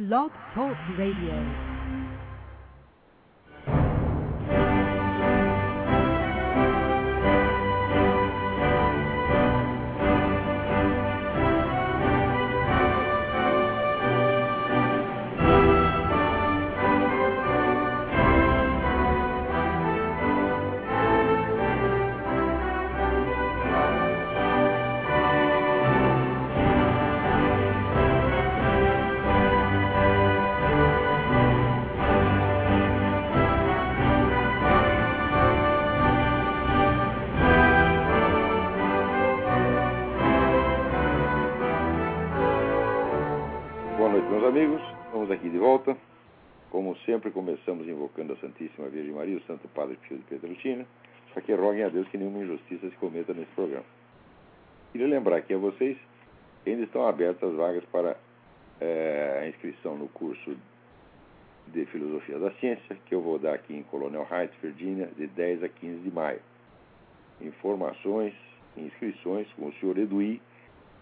Blog Talk Radio. Sempre, começamos invocando a Santíssima Virgem Maria, o Santo Padre Pio de Pietrelcina, para que roguem a Deus que nenhuma injustiça se cometa nesse programa. Queria lembrar aqui a vocês que ainda estão abertas as vagas para eh, a inscrição no curso de Filosofia da Ciência, que eu vou dar aqui em Colonial Heights, Virgínia, de 10 a 15 de maio. Informações e inscrições com o senhor Eduí,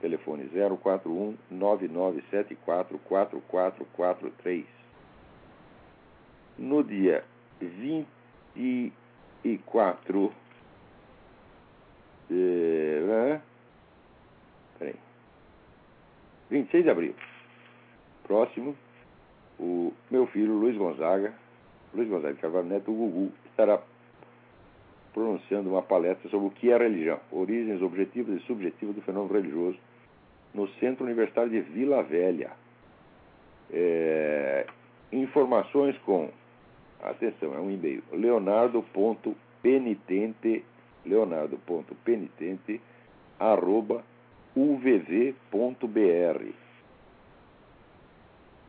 telefone 041 9974 4443. No dia 24 de. né? Peraí. 26 de abril. Próximo, o meu filho Luiz Gonzaga, Luiz Gonzaga de Carvalho Neto, o Gugu, estará pronunciando uma palestra sobre o que é religião, origens, objetivos e subjetivos do fenômeno religioso, no Centro Universitário de Vila Velha. É, informações com, atenção, é um e-mail, leonardo.penitente, leonardo.penitente, arroba uvv.br.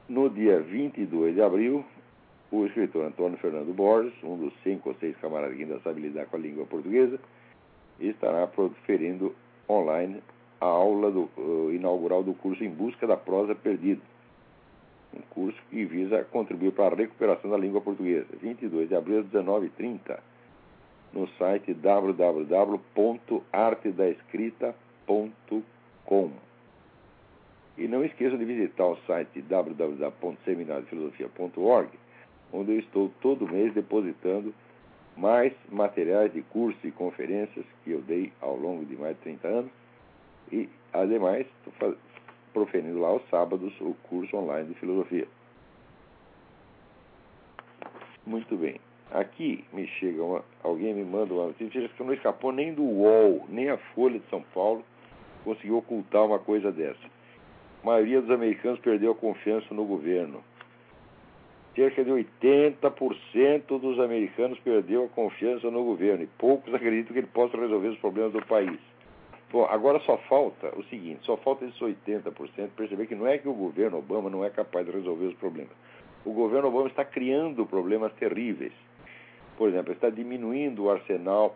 No dia 22 de abril, o escritor Antônio Fernando Borges, um dos cinco ou seis camaradas que ainda sabe lidar com a língua portuguesa, estará proferindo online a aula do, uh, inaugural do curso Em Busca da Prosa Perdida. Um curso que visa contribuir para a recuperação da língua portuguesa. 22 de abril, 19h30, no site www.artedaescrita.com. E não esqueça de visitar o site www.seminariofilosofia.org, onde eu estou todo mês depositando mais materiais de curso e conferências que eu dei ao longo de mais de 30 anos. E, ademais, proferindo lá aos sábados o curso online de filosofia. Muito bem. Aqui me chega uma, alguém me manda uma notícia que não escapou nem do UOL, nem a Folha de São Paulo conseguiu ocultar uma coisa dessa. A maioria dos americanos perdeu a confiança no governo. Cerca de 80% dos americanos perdeu a confiança no governo e poucos acreditam que ele possa resolver os problemas do país. Bom, agora só falta o seguinte, só falta esses 80% perceber que não é que o governo Obama não é capaz de resolver os problemas. O governo Obama está criando problemas terríveis. Por exemplo, está diminuindo o arsenal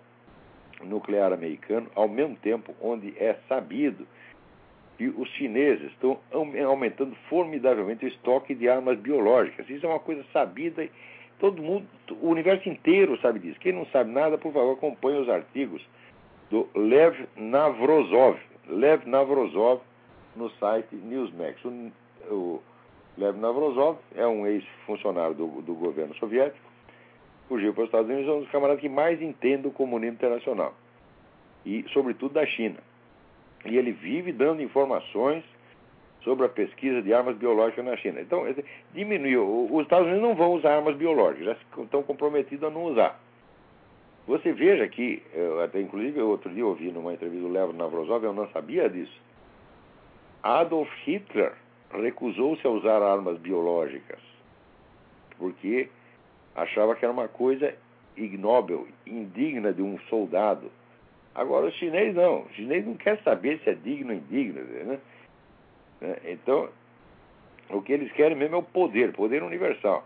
nuclear americano, ao mesmo tempo onde é sabido que os chineses estão aumentando formidavelmente o estoque de armas biológicas. Isso é uma coisa sabida, todo mundo, o universo inteiro sabe disso. Quem não sabe nada, por favor, acompanhe os artigos do Lev Navrozov. Lev Navrozov no site Newsmax. O, o Lev Navrozov é um ex-funcionário do, do governo soviético, fugiu para os Estados Unidos, é um dos camaradas que mais entende o comunismo internacional. E, sobretudo, da China. E ele vive dando informações sobre a pesquisa de armas biológicas na China. Então, diminuiu. Os Estados Unidos não vão usar armas biológicas, já estão comprometidos a não usar. Você veja que, eu até inclusive outro dia ouvi numa entrevista do Lev Navrozov, eu não sabia disso. Adolf Hitler recusou-se a usar armas biológicas porque achava que era uma coisa ignóbil, indigna de um soldado. Agora, o chinês não. O chinês não quer saber se é digno ou indigno. Né? Então, o que eles querem mesmo é o poder, poder universal.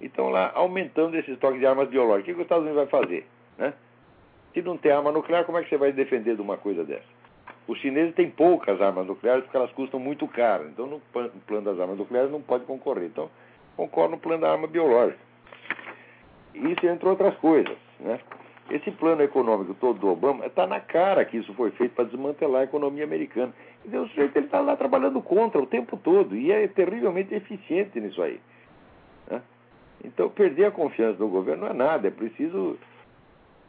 Então, lá, aumentando esse estoque de armas biológicas, o que os Estados Unidos vai fazer? Né? Se não tem arma nuclear, como é que você vai defender de uma coisa dessa? Os chineses têm poucas armas nucleares porque elas custam muito caro. Então, no plano das armas nucleares, não pode concorrer. Então, concorre no plano da arma biológica. Isso entre outras coisas. Né? esse plano econômico todo do Obama está na cara que isso foi feito para desmantelar a economia americana. Dizer, o sujeito está lá trabalhando contra o tempo todo e é terrivelmente eficiente nisso aí. Né? Então, perder a confiança no governo não é nada, é preciso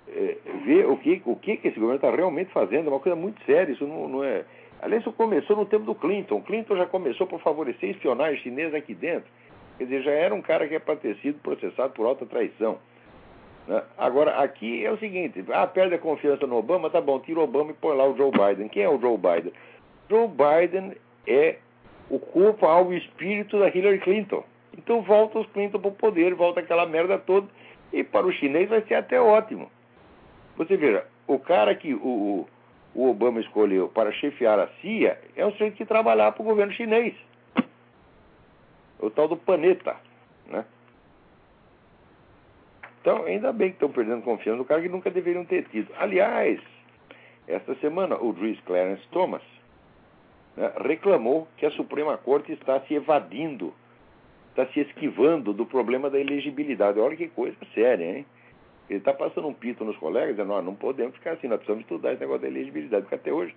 é, ver o que, o que, esse governo está realmente fazendo, é uma coisa muito séria, isso não, não é. Aliás, isso começou no tempo do Clinton. Clinton já começou por favorecer espionagem chinesa aqui dentro. Quer dizer, já era um cara que é para ter sido processado por alta traição. Né? Agora, aqui é o seguinte: ah, perde a confiança no Obama, tá bom, tira o Obama e põe lá o Joe Biden. Quem é o Joe Biden? Joe Biden é o corpo, alvo e espírito da Hillary Clinton. Então volta os Clinton para o poder, volta aquela merda toda, e para o chinês vai ser até ótimo. Você veja, o cara que o, o Obama escolheu para chefiar a CIA é um sujeito que trabalhar para o governo chinês. O tal do Paneta, né? Então, ainda bem que estão perdendo confiança no cara que nunca deveriam ter tido. Aliás, esta semana o juiz Clarence Thomas né, reclamou que a Suprema Corte está se evadindo, está se esquivando do problema da elegibilidade. Olha que coisa séria, hein? Ele está passando um pito nos colegas, dizendo, nós não podemos ficar assim, nós precisamos estudar esse negócio da elegibilidade, porque até hoje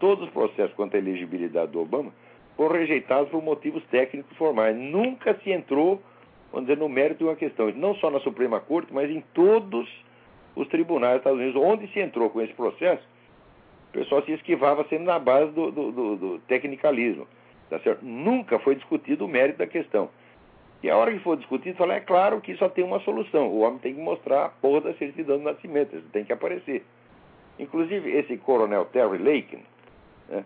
todos os processos quanto à elegibilidade do Obama foram rejeitados por motivos técnicos formais. Nunca se entrou vamos dizer, no mérito de uma questão, não só na Suprema Corte, mas em todos os tribunais dos Estados Unidos, onde se entrou com esse processo, o pessoal se esquivava sendo na base do, do, do, do tecnicalismo. Tá certo? Nunca foi discutido o mérito da questão. E a hora que for discutido, fala, é claro que só tem uma solução. O homem tem que mostrar a porra da certidão do nascimento, isso tem que aparecer. Inclusive, esse coronel Terry Laken, né,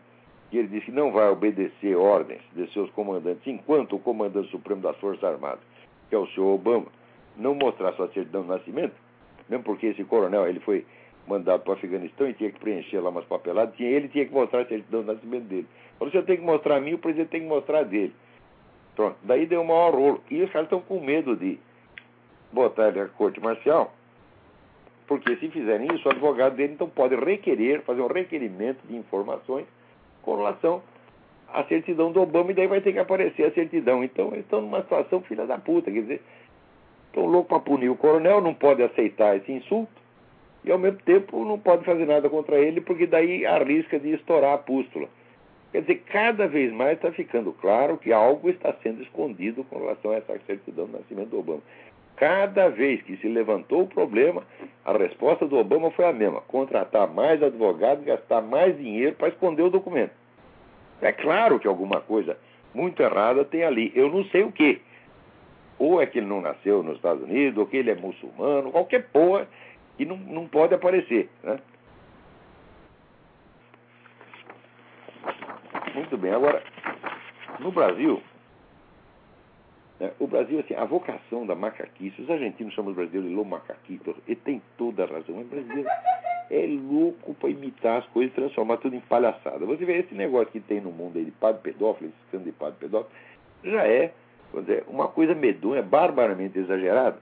que ele disse que não vai obedecer ordens de seus comandantes enquanto o comandante supremo das Forças Armadas que é o senhor Obama, não mostrar sua certidão de nascimento, mesmo porque esse coronel ele foi mandado para o Afeganistão e tinha que preencher lá umas papeladas, ele tinha que mostrar a certidão de nascimento dele. Falou, você tem que mostrar a mim, o presidente tem que mostrar a dele. Daí deu um maior rolo. E os caras estão com medo de botar ele na corte marcial, porque se fizerem isso, o advogado dele então pode requerer, fazer um requerimento de informações com relação a certidão do Obama e daí vai ter que aparecer a certidão. Então eles estão numa situação filha da puta, quer dizer, estão loucos para punir o coronel, não pode aceitar esse insulto e ao mesmo tempo não pode fazer nada contra ele porque daí arrisca de estourar a pústula. Quer dizer, cada vez mais está ficando claro que algo está sendo escondido com relação a essa certidão do nascimento do Obama. Cada vez que se levantou o problema, a resposta do Obama foi a mesma: contratar mais advogados, gastar mais dinheiro para esconder o documento. É claro que alguma coisa muito errada tem ali. Eu não sei o que. Ou é que ele não nasceu nos Estados Unidos, ou que ele é muçulmano, qualquer porra que não, não pode aparecer. Né? Muito bem, agora, no Brasil, né, o Brasil, assim, a vocação da macaquice, os argentinos chamam os brasileiros de lo macaquito, e tem toda a razão, o brasileiro é louco para imitar as coisas e transformar tudo em palhaçada. Você vê esse negócio que tem no mundo aí de padre pedófilo, esse escândalo de padre pedófilo, já é dizer, uma coisa medonha, barbaramente exagerada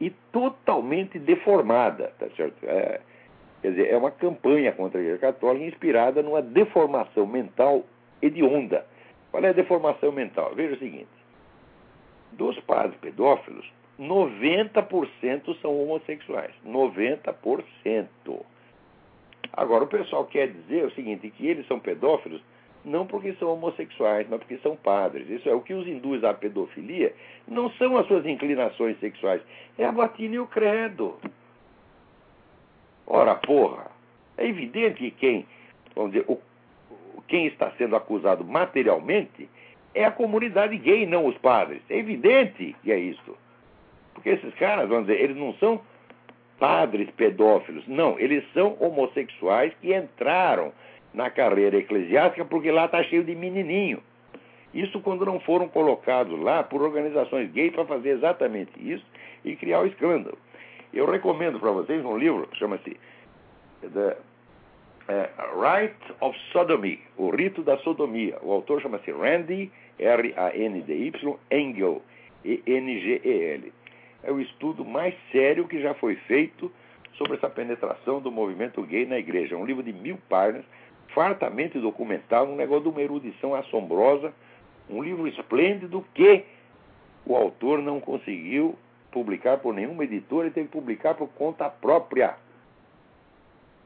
e totalmente deformada, tá certo? É, quer dizer, é uma campanha contra a Igreja Católica inspirada numa deformação mental hedionda. Qual é a deformação mental? Veja o seguinte: dos padres pedófilos, 90% são homossexuais. 90%. Agora, o pessoal quer dizer o seguinte, que eles são pedófilos não porque são homossexuais, mas porque são padres. Isso é o que os induz à pedofilia, não são as suas inclinações sexuais, é a batina e o credo. Ora, porra, é evidente que quem, vamos dizer, o, quem está sendo acusado materialmente é a comunidade gay, não os padres. É evidente que é isso. Porque esses caras, vamos dizer, eles não são padres pedófilos. Não, eles são homossexuais que entraram na carreira eclesiástica porque lá está cheio de menininho. Isso quando não foram colocados lá por organizações gays para fazer exatamente isso e criar o escândalo. Eu recomendo para vocês um livro, chama-se The uh, Rite of Sodomy, o rito da sodomia. O autor chama-se Randy, R-A-N-D-Y, Engel, E-N-G-E-L é o estudo mais sério que já foi feito sobre essa penetração do movimento gay na igreja. É um livro de mil páginas, fartamente documentado, um negócio de uma erudição assombrosa, um livro esplêndido que o autor não conseguiu publicar por nenhuma editora, ele teve que publicar por conta própria.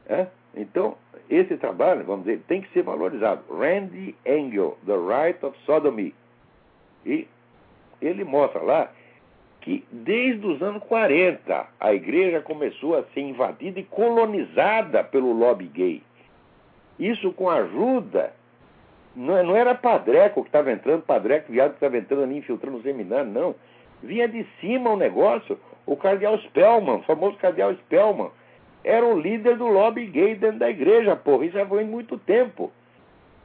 É? Então, esse trabalho, vamos dizer, tem que ser valorizado. Randy Engel, The Right of Sodomy. E ele mostra lá que desde os anos 40 a igreja começou a ser invadida e colonizada pelo lobby gay. Isso com ajuda. Não, não era padreco que estava entrando, padreco viado que estava entrando ali, infiltrando o seminário, não. Vinha de cima o negócio. O cardeal Spellman, famoso cardeal Spellman, era o líder do lobby gay dentro da igreja, porra. Isso já foi muito tempo.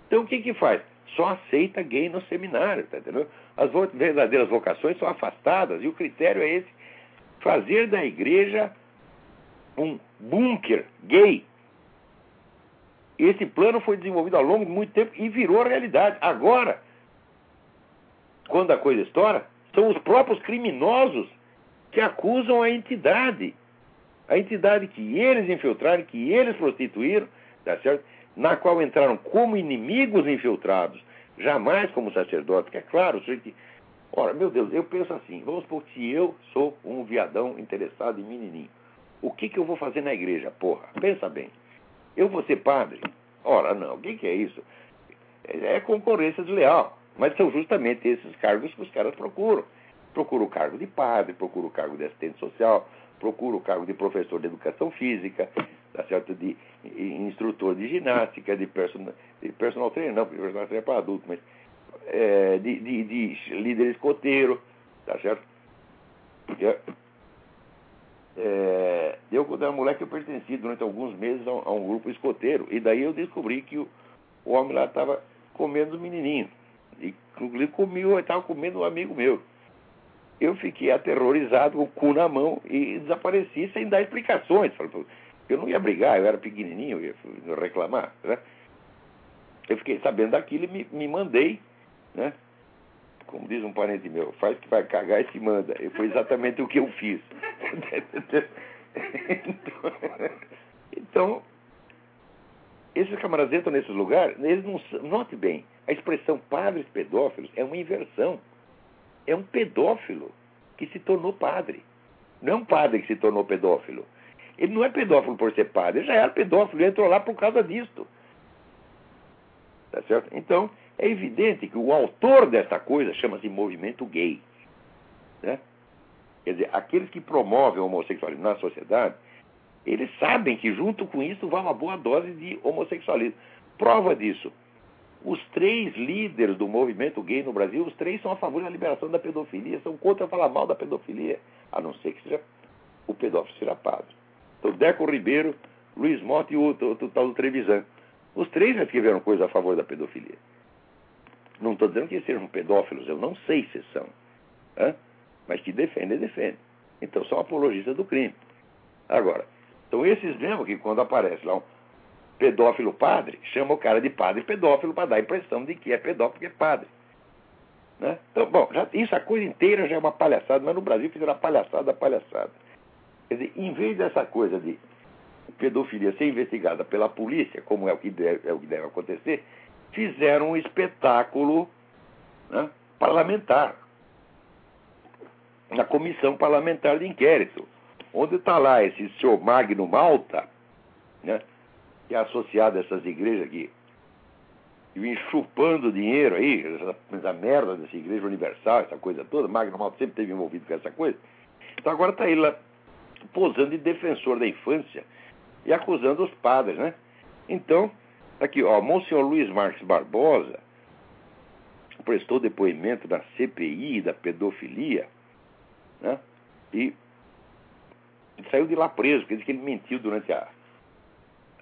Então o que que faz? Só aceita gay no seminário, tá entendendo? As verdadeiras vocações são afastadas e o critério é esse: fazer da igreja um bunker gay. Esse plano foi desenvolvido ao longo de muito tempo e virou realidade. Agora, quando a coisa estoura, são os próprios criminosos que acusam a entidade. A entidade que eles infiltraram, que eles prostituíram, tá certo? na qual entraram como inimigos infiltrados, jamais como sacerdotes, que é claro, que, ora, meu Deus, eu penso assim, vamos supor que eu sou um viadão interessado em menininho. O que, que eu vou fazer na igreja, porra? Pensa bem. Eu vou ser padre? Ora, não, o que, que é isso? É concorrência desleal. Mas são justamente esses cargos que os caras procuram. Procura o cargo de padre, procura o cargo de assistente social, procura o cargo de professor de educação física, tá certo? de instrutor de ginástica, de, person, de personal trainer, não, personal trainer é para adulto, mas é, de, de, de, líder escoteiro, tá certo? Porque, é, eu, quando era moleque, eu pertenci durante alguns meses a um, a um grupo escoteiro, e daí eu descobri que o, o homem lá estava comendo os menininhos. Inclusive, comigo, estava comendo um amigo meu eu fiquei aterrorizado, com o cu na mão, e desapareci sem dar explicações. Eu não ia brigar, eu era pequenininho, eu ia reclamar. Né? Eu fiquei sabendo daquilo e me, me mandei, né? como diz um parente meu, faz que vai cagar e se manda. E foi exatamente o que eu fiz. então, esses camaradas entram nesses lugares, eles não. Note bem, a expressão padres pedófilos é uma inversão é um pedófilo que se tornou padre. Não é um padre que se tornou pedófilo. Ele não é pedófilo por ser padre, ele já era pedófilo, ele entrou lá por causa disto. Tá certo? Então, é evidente que o autor dessa coisa chama-se movimento gay. Né? Quer dizer, aqueles que promovem a homossexualidade na sociedade, eles sabem que junto com isso vai uma boa dose de homossexualismo. Prova disso. Os três líderes do movimento gay no Brasil, os três são a favor da liberação da pedofilia, são contra falar mal da pedofilia, a não ser que seja o pedófilo seja padre. Então, Deco Ribeiro, Luiz Motta e o, tal do Trevisan. Os três já escreveram coisa a favor da pedofilia. Não estou dizendo que sejam pedófilos, eu não sei se são. Hein? Mas que defendem, defendem. Então são apologistas do crime. Agora, então esses mesmo que quando aparece lá um pedófilo padre, chama o cara de padre pedófilo para dar a impressão de que é pedófilo porque é padre. Né? Então, bom, já, isso a coisa inteira já é uma palhaçada, mas no Brasil fizeram a palhaçada palhaçada. Quer dizer, em vez dessa coisa de pedofilia ser investigada pela polícia, como é o que deve, é o que deve acontecer, fizeram um espetáculo né, parlamentar na comissão parlamentar de inquérito, onde está lá esse senhor Magno Malta, né, que é associado a essas igrejas aqui, e vem chupando dinheiro aí, essa, merda dessa igreja universal, essa coisa toda, Magno Malta sempre esteve envolvido com essa coisa. Então agora está ele lá posando de defensor da infância e acusando os padres, né? Então, aqui, ó, Monsenhor Luiz Marques Barbosa prestou depoimento da CPI da pedofilia, né? E saiu de lá preso, quer dizer que ele mentiu durante a,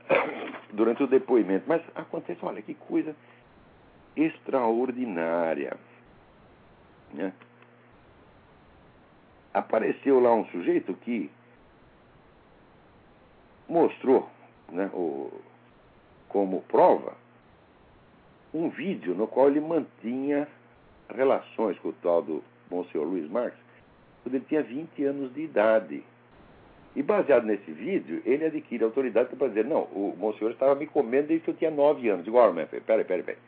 durante o depoimento. Mas acontece, olha que coisa extraordinária. Né? Apareceu lá um sujeito que mostrou né, o, como prova um vídeo no qual ele mantinha relações com o tal do Monsenhor Luiz Marques quando ele tinha 20 anos de idade. E baseado nesse vídeo, ele adquire autoridade para dizer, não, o monsenhor estava me comendo desde que eu tinha 9 anos. Digo, olha, peraí, peraí, peraí.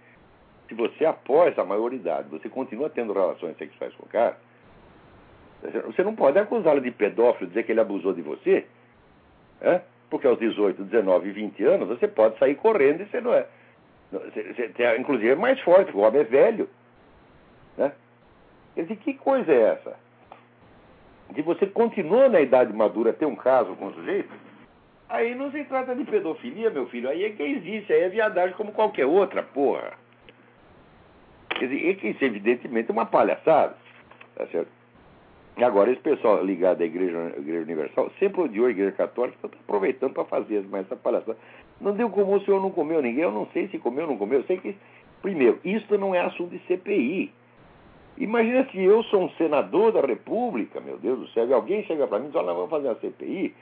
Se você, após a maioridade, você continua tendo relações sexuais com o cara, Você não pode acusá-lo de pedófilo, dizer que ele abusou de você, é? porque aos 18, 19 e 20 anos você pode sair correndo e você não é. Você, você, inclusive é mais forte, o homem é velho. Né? Quer dizer, que coisa é essa? De você continua na idade madura ter um caso com o sujeito, aí não se trata de pedofilia, meu filho, aí é que existe, aí é viadagem como qualquer outra, porra. Quer dizer, isso evidentemente é uma palhaçada. Tá certo? Agora, esse pessoal ligado à Igreja, igreja Universal sempre odiou a Igreja Católica, então está aproveitando para fazer mais essa palhaçada. Não deu como o senhor não comeu ninguém, eu não sei se comeu ou não comeu, eu sei que. Primeiro, isso não é assunto de CPI. Imagina se eu sou um senador da República, meu Deus do céu, e alguém chega para mim e diz: Olha, vamos fazer uma CPI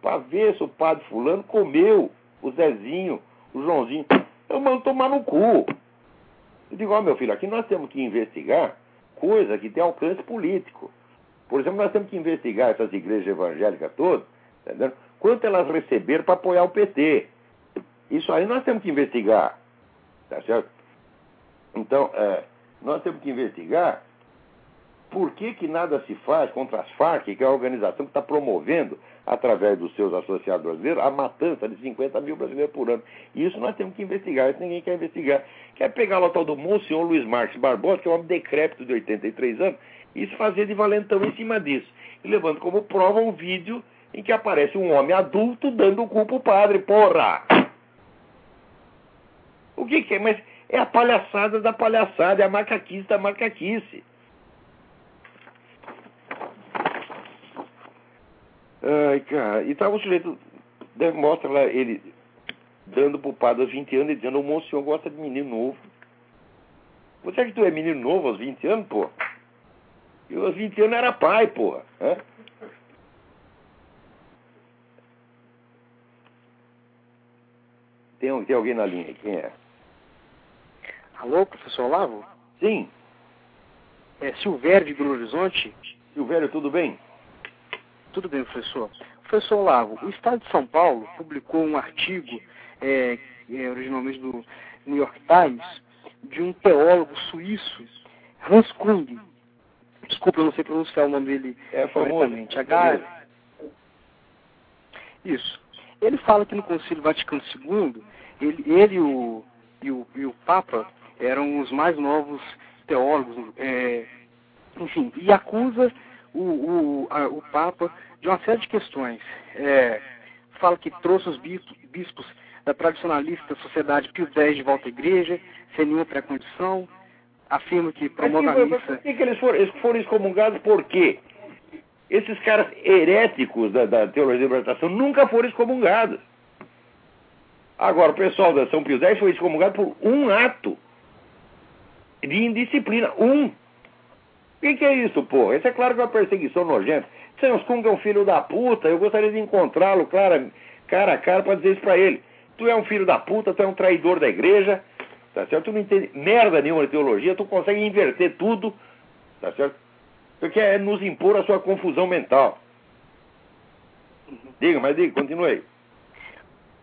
para ver se o padre Fulano comeu o Zezinho, o Joãozinho. Eu mando tomar no cu. Eu digo: Ó, oh, meu filho, aqui nós temos que investigar coisa que tem alcance político. Por exemplo, nós temos que investigar essas igrejas evangélicas todas, entendeu? quanto elas receberam para apoiar o PT. Isso aí nós temos que investigar. Tá certo? Então, é, nós temos que investigar por que, que nada se faz contra as Farc, que é a organização que está promovendo, através dos seus associados brasileiros, a matança de 50 mil brasileiros por ano. Isso nós temos que investigar, isso ninguém quer investigar. Quer pegar lá o tal do Monsenhor Luiz Marques Barbosa, que é um homem decrépito de 83 anos, e se fazer de valentão em cima disso. E levando como prova um vídeo em que aparece um homem adulto dando o cu pro padre, porra! O que, que é? Mas é a palhaçada da palhaçada, é a macaquice da macaquice. Ai, cara, e tava o sujeito, mostra lá ele dando pro padre aos 20 anos e dizendo, o senhor gosta de menino novo. Você acha que tu é menino novo aos 20 anos, pô? E aos 20 anos era pai, porra. Tem, tem alguém na linha quem é? Alô, professor Olavo? Sim. É Silvério de Belo Horizonte? Silvério, tudo bem? Tudo bem, professor. Professor Olavo, o Estado de São Paulo publicou um artigo, é, é, originalmente do New York Times, de um teólogo suíço, Hans Kung, Desculpa, eu não sei pronunciar o nome dele é corretamente. H... Isso. Ele fala que no Concílio Vaticano II, ele, ele o, e, o, e o Papa eram os mais novos teólogos, é, enfim, e acusa o, o, a, o Papa de uma série de questões. É, fala que trouxe os bispos, da tradicionalista sociedade Pio X de volta à igreja, sem nenhuma pré-condição, afirma que promove a missa. Por que, que eles, foram, eles foram excomungados por quê? Esses caras heréticos da, da teologia da libertação nunca foram excomungados. Agora, o pessoal da São Pio X foi excomungado por um ato de indisciplina. Um. O que, que, é isso, pô? Isso é claro que é uma perseguição nojenta. Kung é um filho da puta, eu gostaria de encontrá-lo cara, cara a cara para dizer isso para ele. Tu é um filho da puta, tu é um traidor da igreja, Tá certo? Tu não entende merda nenhuma de teologia, tu consegue inverter tudo, tá certo? Tu quer nos impor a sua confusão mental. Diga, mas diga, continue aí.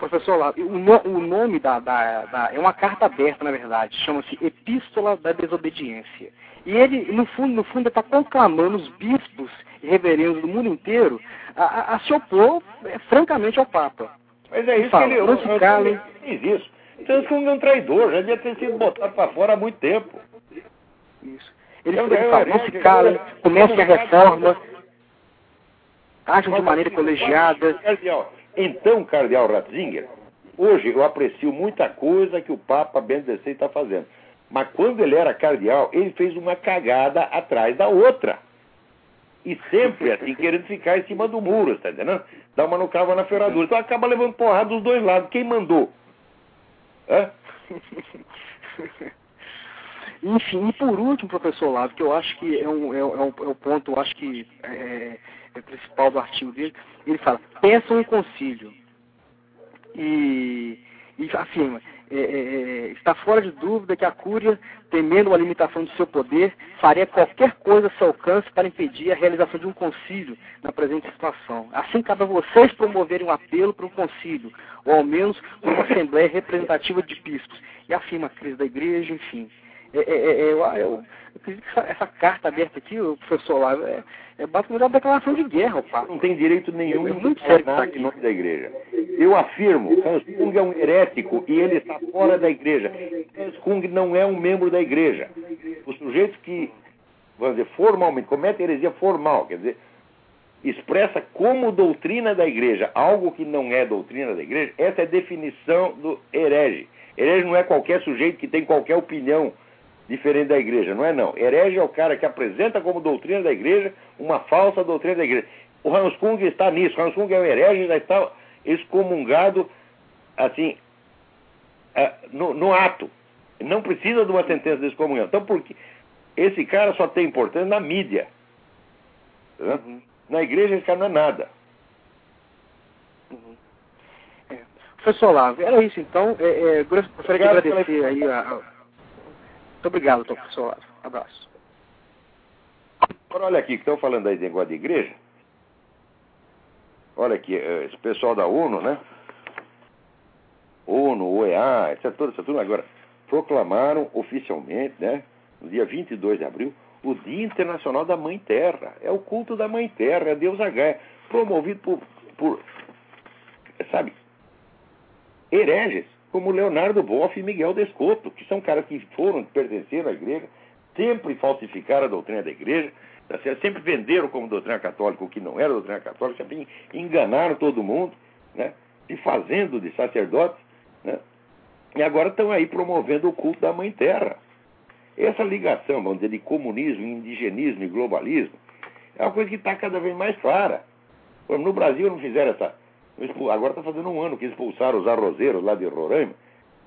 Professor o, no, o nome da, da, da, É uma carta aberta, na verdade. Chama-se Epístola da Desobediência. E ele, no fundo, no fundo, está proclamando os bispos e reverendos do mundo inteiro a, a, a se opor, é, francamente, ao Papa. Mas é isso fala, que ele... Calem. Diz isso. Samsung é um traidor, já devia ter sido botado para fora há muito tempo. Isso. Ele, então, ele fala, não se calem, comece a reforma, ajam de maneira colegiada. Então, Cardeal Ratzinger, hoje eu aprecio muita coisa que o Papa Bento XVI está fazendo. Mas quando ele era cardeal, ele fez uma cagada atrás da outra. E sempre assim, querendo ficar em cima do muro, está entendendo? Dá uma no cava na ferradura. Então acaba levando porrada dos dois lados. Quem mandou? Enfim, e por último, professor Lavo, que eu acho que é um, é, um, é um ponto, acho que é, é principal do artigo dele, ele fala, peçam um concílio. E, e afirma, é, é, é, está fora de dúvida que a Cúria, temendo a limitação do seu poder, faria qualquer coisa a seu alcance para impedir a realização de um concílio na presente situação. Assim, cabe a vocês promoverem um apelo para um concílio, ou ao menos uma assembleia representativa de bispos. E afirma a crise da igreja, enfim. É, é, é, eu, eu, eu acredito que essa, carta aberta aqui, o professor lá, é, é basicamente uma declaração de guerra. Não tem direito nenhum é muito sério tá em nome da igreja. Eu afirmo, Hans Kung é um herético e ele está fora da igreja. Hans Kung não é um membro da igreja. Os sujeitos que, vamos dizer, formalmente, cometem heresia formal, quer dizer, expressa como doutrina da igreja algo que não é doutrina da igreja, essa é a definição do herege. Herege não é qualquer sujeito que tem qualquer opinião diferente da igreja, não é não. Herege é o cara que apresenta como doutrina da igreja uma falsa doutrina da igreja. O Hans Kung está nisso, o Hans Kung é um herege, já está excomungado assim, é, no, no ato. Não precisa de uma sentença de excomunhão. Então, porque esse cara só tem importância na mídia. Uhum. Na igreja esse cara não é nada. Uhum. É. Professor Lavo, era isso então. É, é, gostaria de agradecer aí a, a... Muito obrigado, professor Lavo. Abraço. Agora olha aqui, que estão falando aí de negócio de igreja. Olha aqui, é, esse pessoal da ONU, né? ONU, OEA, etc. Toda essa turma agora proclamaram oficialmente, né? No dia 22 de abril, o Dia Internacional da Mãe Terra. É o culto da Mãe Terra, é Deus H, promovido por, por, sabe, hereges como Leonardo Boff e Miguel Descoto, que são caras que foram, pertenceram à igreja, sempre falsificaram a doutrina da igreja, tá sempre venderam como doutrina católica o que não era doutrina católica, sempre enganaram todo mundo, né? se fazendo de sacerdotes, né? e agora estão aí promovendo o culto da Mãe Terra. Essa ligação, vamos dizer, de comunismo, indigenismo e globalismo é uma coisa que está cada vez mais clara. No Brasil não fizeram essa. Agora está fazendo um ano que expulsaram os arrozeiros lá de Roraima.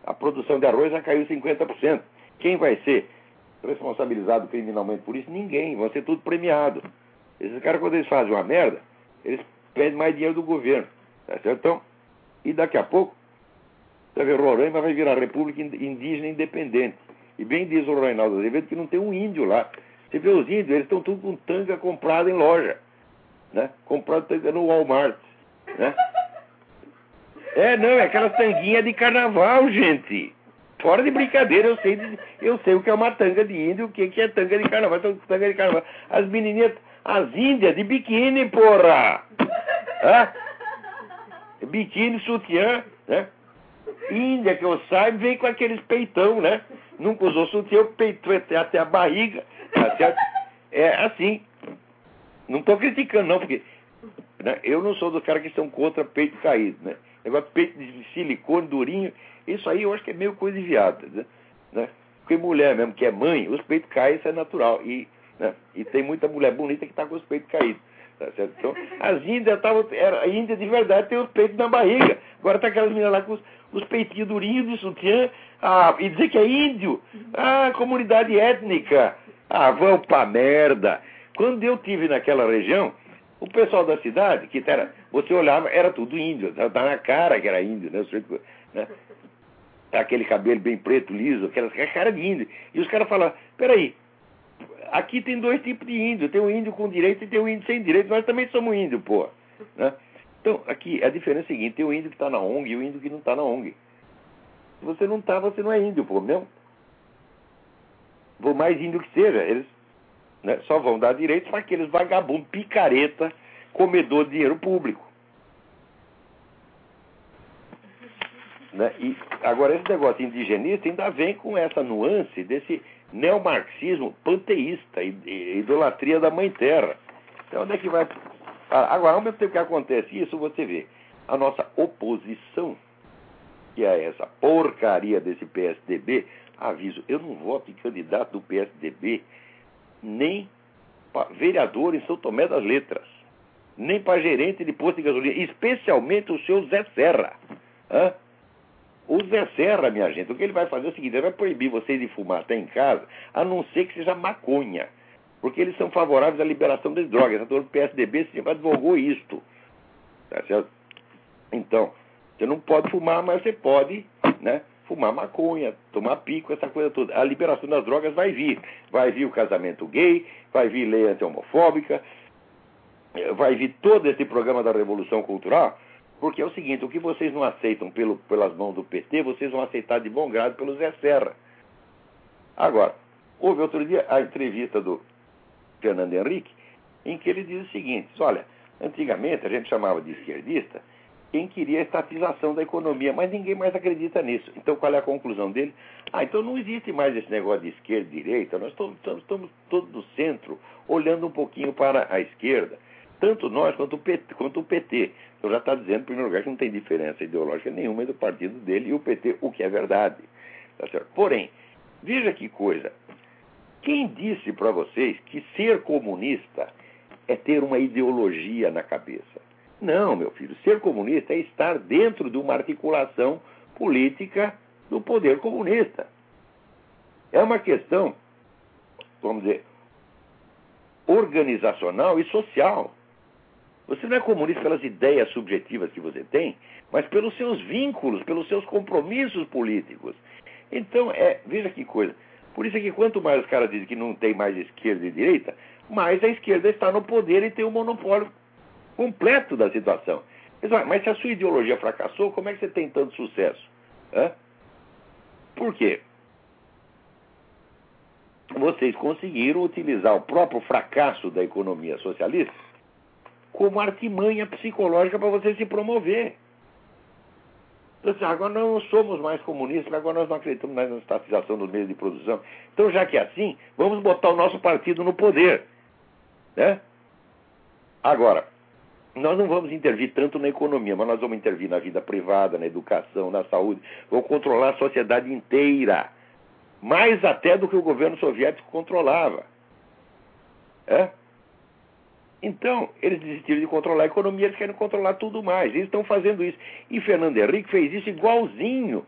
A produção de arroz já caiu 50%. Quem vai ser responsabilizado criminalmente por isso? Ninguém. Vão ser tudo premiado. Esses caras, quando eles fazem uma merda, eles pedem mais dinheiro do governo. Tá certo? Então, e daqui a pouco, Roraima vai virar República Indígena Independente. E bem diz o Reinaldo Azevedo que não tem um índio lá. Você vê os índios, eles estão tudo com tanga comprada em loja. Né? Comprado tanga no Walmart. Né? É, não, é aquelas tanguinhas de carnaval, gente. Fora de brincadeira, eu sei, eu sei o que é uma tanga de índio, o que, que é tanga de carnaval. Então, tanga de carnaval. As menininhas, as índias de biquíni, porra! Hã? Biquíni, sutiã, né? Índia, que eu saiba, vem com aqueles peitão, né? Nunca usou sutiã, o peito até a barriga. Até, é assim. Não estou criticando, não, porque né, eu não sou dos caras que estão contra peito caído, né? Negócio de peito de silicone, durinho, isso aí eu acho que é meio coisa de viado, né? né? Porque mulher mesmo, que é mãe, os peitos caem, isso é natural. E, né, e tem muita mulher bonita que está com os peitos caídos. Tá certo? Então, as índias estavam. A índia de verdade tem os peitos na barriga. Agora tá aquelas meninas lá com os, os peitinhos durinhos de sutiã. Ah, e dizer que é índio. Ah, comunidade étnica. Ah, vão pra merda. Quando eu tive naquela região, o pessoal da cidade, que era, você olhava, era tudo índio, tá na cara que era índio, né? né? Aquele cabelo bem preto, liso, aquela cara de índio. E os caras falavam, peraí, aqui tem dois tipos de índio, tem um índio com direito e tem um índio sem direito, nós também somos índio, pô. Né? Então, aqui, a diferença é a seguinte, tem o índio que está na ONG e o índio que não está na ONG. Se você não está, você não é índio, pô, mesmo. Por mais índio que seja, eles né, só vão dar direitos para aqueles vagabundos, picareta, comedor de dinheiro público. Né? E agora esse negócio indigenista ainda vem com essa nuance desse neomarxismo panteísta, idolatria da mãe terra. Então onde é que vai. Agora, ao mesmo tempo que acontece isso, você vê a nossa oposição, que é essa porcaria desse PSDB, aviso, eu não voto em candidato do PSDB nem vereador em São Tomé das Letras, nem para gerente de posto de gasolina, especialmente o seu Zé Serra. Hã? O Zé Serra, minha gente, o que ele vai fazer é o seguinte: ele vai proibir vocês de fumar até em casa, a não ser que seja maconha. Porque eles são favoráveis à liberação das drogas. Do PSDB sempre advogou isto. Tá certo? Então, você não pode fumar, mas você pode né, fumar maconha, tomar pico, essa coisa toda. A liberação das drogas vai vir. Vai vir o casamento gay, vai vir lei anti-homofóbica, vai vir todo esse programa da Revolução Cultural, porque é o seguinte, o que vocês não aceitam pelo, pelas mãos do PT, vocês vão aceitar de bom grado pelo Zé Serra. Agora, houve outro dia a entrevista do Fernando Henrique, em que ele diz o seguinte: olha, antigamente a gente chamava de esquerdista quem queria a estatização da economia, mas ninguém mais acredita nisso. Então, qual é a conclusão dele? Ah, então não existe mais esse negócio de esquerda e direita, nós estamos, estamos todos no centro, olhando um pouquinho para a esquerda. Tanto nós quanto o PT. Quanto o PT. Então já está dizendo, em primeiro lugar, que não tem diferença ideológica nenhuma entre o partido dele e o PT, o que é verdade. Tá? Porém, veja que coisa. Quem disse para vocês que ser comunista é ter uma ideologia na cabeça? Não, meu filho. Ser comunista é estar dentro de uma articulação política do poder comunista. É uma questão, vamos dizer, organizacional e social. Você não é comunista pelas ideias subjetivas que você tem, mas pelos seus vínculos, pelos seus compromissos políticos. Então, é, veja que coisa. Por isso é que quanto mais os caras dizem que não tem mais esquerda e direita, mais a esquerda está no poder e tem o um monopólio completo da situação. Mas se a sua ideologia fracassou, como é que você tem tanto sucesso? Hã? Por quê? Vocês conseguiram utilizar o próprio fracasso da economia socialista como artimanha psicológica para você se promover. Então, agora nós não somos mais comunistas, agora nós não acreditamos mais na estatização dos meios de produção. Então, já que é assim, vamos botar o nosso partido no poder. Né? Agora, nós não vamos intervir tanto na economia, mas nós vamos intervir na vida privada, na educação, na saúde. Vamos controlar a sociedade inteira. Mais até do que o governo soviético controlava. É? Então, eles desistiram de controlar a economia, eles querem controlar tudo mais. Eles estão fazendo isso. E Fernando Henrique fez isso igualzinho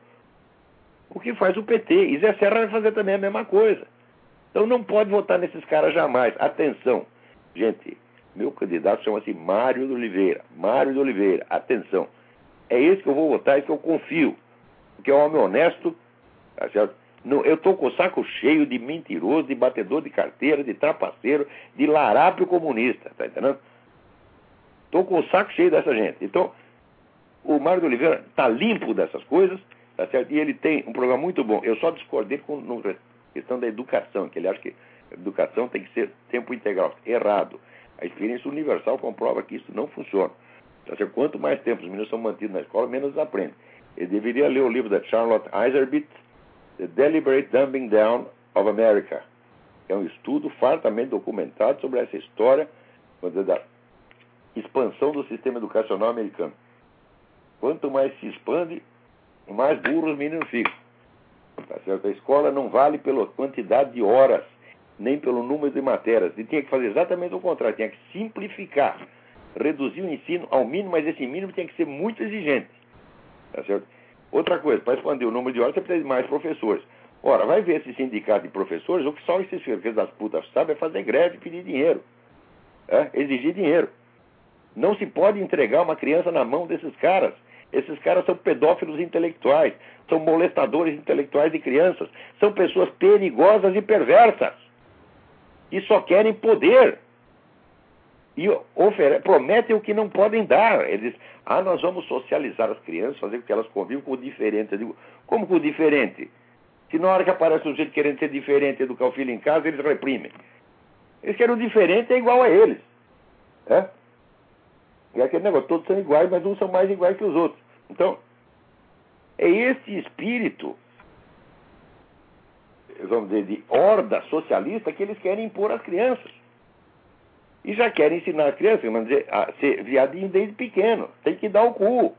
o que faz o PT. E Zé Serra vai fazer também a mesma coisa. Então não pode votar nesses caras jamais. Atenção, gente, meu candidato chama-se Mário de Oliveira. Mário de Oliveira, atenção. É esse que eu vou votar, esse que eu confio. Porque é um homem honesto, tá certo? Não, eu estou com o saco cheio de mentiroso, de batedor de carteira, de trapaceiro, de larápio comunista, tá entendendo? Estou com o saco cheio dessa gente. Então, o Mário de Oliveira está limpo dessas coisas, tá certo? E ele tem um programa muito bom. Eu só discordei com a questão da educação, que ele acha que educação tem que ser tempo integral. Errado. A experiência universal comprova que isso não funciona. Tá certo? Quanto mais tempo os meninos são mantidos na escola, menos eles aprendem. Ele deveria ler o livro da Charlotte Iserbyt, The Deliberate Dumbing Down of America. É um estudo fartamente documentado sobre essa história da expansão do sistema educacional americano. Quanto mais se expande, mais burros os meninos ficam. Tá certo? A escola não vale pela quantidade de horas, nem pelo número de matérias. E tinha que fazer exatamente o contrário, tinha que simplificar, reduzir o ensino ao mínimo, mas esse mínimo tinha que ser muito exigente. Tá certo? Outra coisa, para expandir o número de horas, você precisa de mais professores. Ora, vai ver esse sindicato de professores, o que só esses filhos das putas sabem é fazer greve e pedir dinheiro. É? Exigir dinheiro. Não se pode entregar uma criança na mão desses caras. Esses caras são pedófilos intelectuais, são molestadores intelectuais de crianças, são pessoas perigosas e perversas. E só querem poder e prometem o que não podem dar. Eles dizem, ah, nós vamos socializar as crianças, fazer com que elas convivam com o diferente. Eu digo, como com o diferente? Se na hora que aparece um jeito querendo ser diferente educar o filho em casa, eles reprimem. Eles querem o diferente é igual a eles. É? E aquele negócio, todos são iguais, mas uns são mais iguais que os outros. Então, é esse espírito, vamos dizer, de horda socialista que eles querem impor às crianças. E já querem ensinar a criança vamos dizer, a ser viadinho desde pequeno. Tem que dar o cu.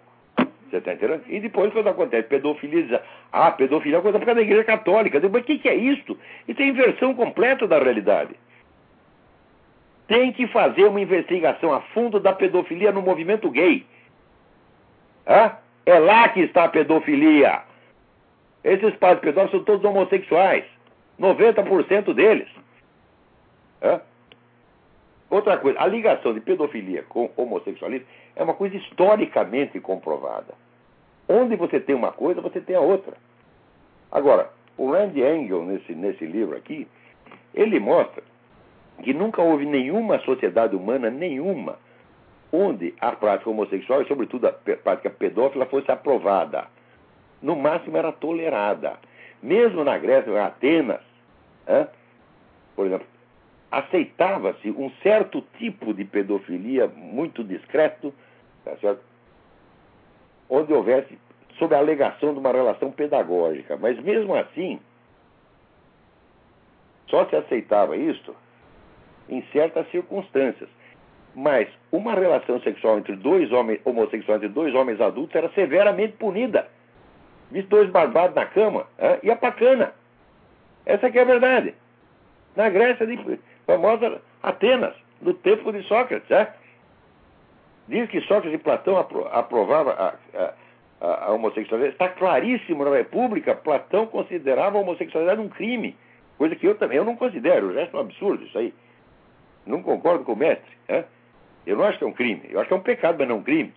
Você está entendendo? E depois, quando acontece pedofilia, ah, pedofilia é coisa por causa da igreja católica. Mas o que, que é isso? Isso é inversão completa da realidade. Tem que fazer uma investigação a fundo da pedofilia no movimento gay. Hã? É lá que está a pedofilia. Esses pais pedófilos são todos homossexuais. 90% deles. Hã? Outra coisa, a ligação de pedofilia com homossexualismo é uma coisa historicamente comprovada. Onde você tem uma coisa, você tem a outra. Agora, o Randy Engel, nesse, nesse livro aqui, ele mostra que nunca houve nenhuma sociedade humana, nenhuma, onde a prática homossexual, e sobretudo a prática pedófila, fosse aprovada. No máximo era tolerada. Mesmo na Grécia, em Atenas? Por exemplo, aceitava-se um certo tipo de pedofilia muito discreto, tá certo? onde houvesse, sob a alegação de uma relação pedagógica. Mas mesmo assim, só se aceitava isto em certas circunstâncias. Mas uma relação sexual entre dois homens homossexuais entre dois homens adultos era severamente punida. Visto dois barbados na cama, hein? ia pra cana. Essa que é a verdade. Na Grécia, de famosa Atenas, no tempo de Sócrates. Hein? Diz que Sócrates e Platão aprovavam a, a, a, homossexualidade. Está claríssimo na República, Platão considerava a homossexualidade um crime. Coisa que eu também eu não considero, o resto é um absurdo isso aí. Não concordo com o mestre. Eu não acho que é um crime. Eu acho que é um pecado, mas não um crime.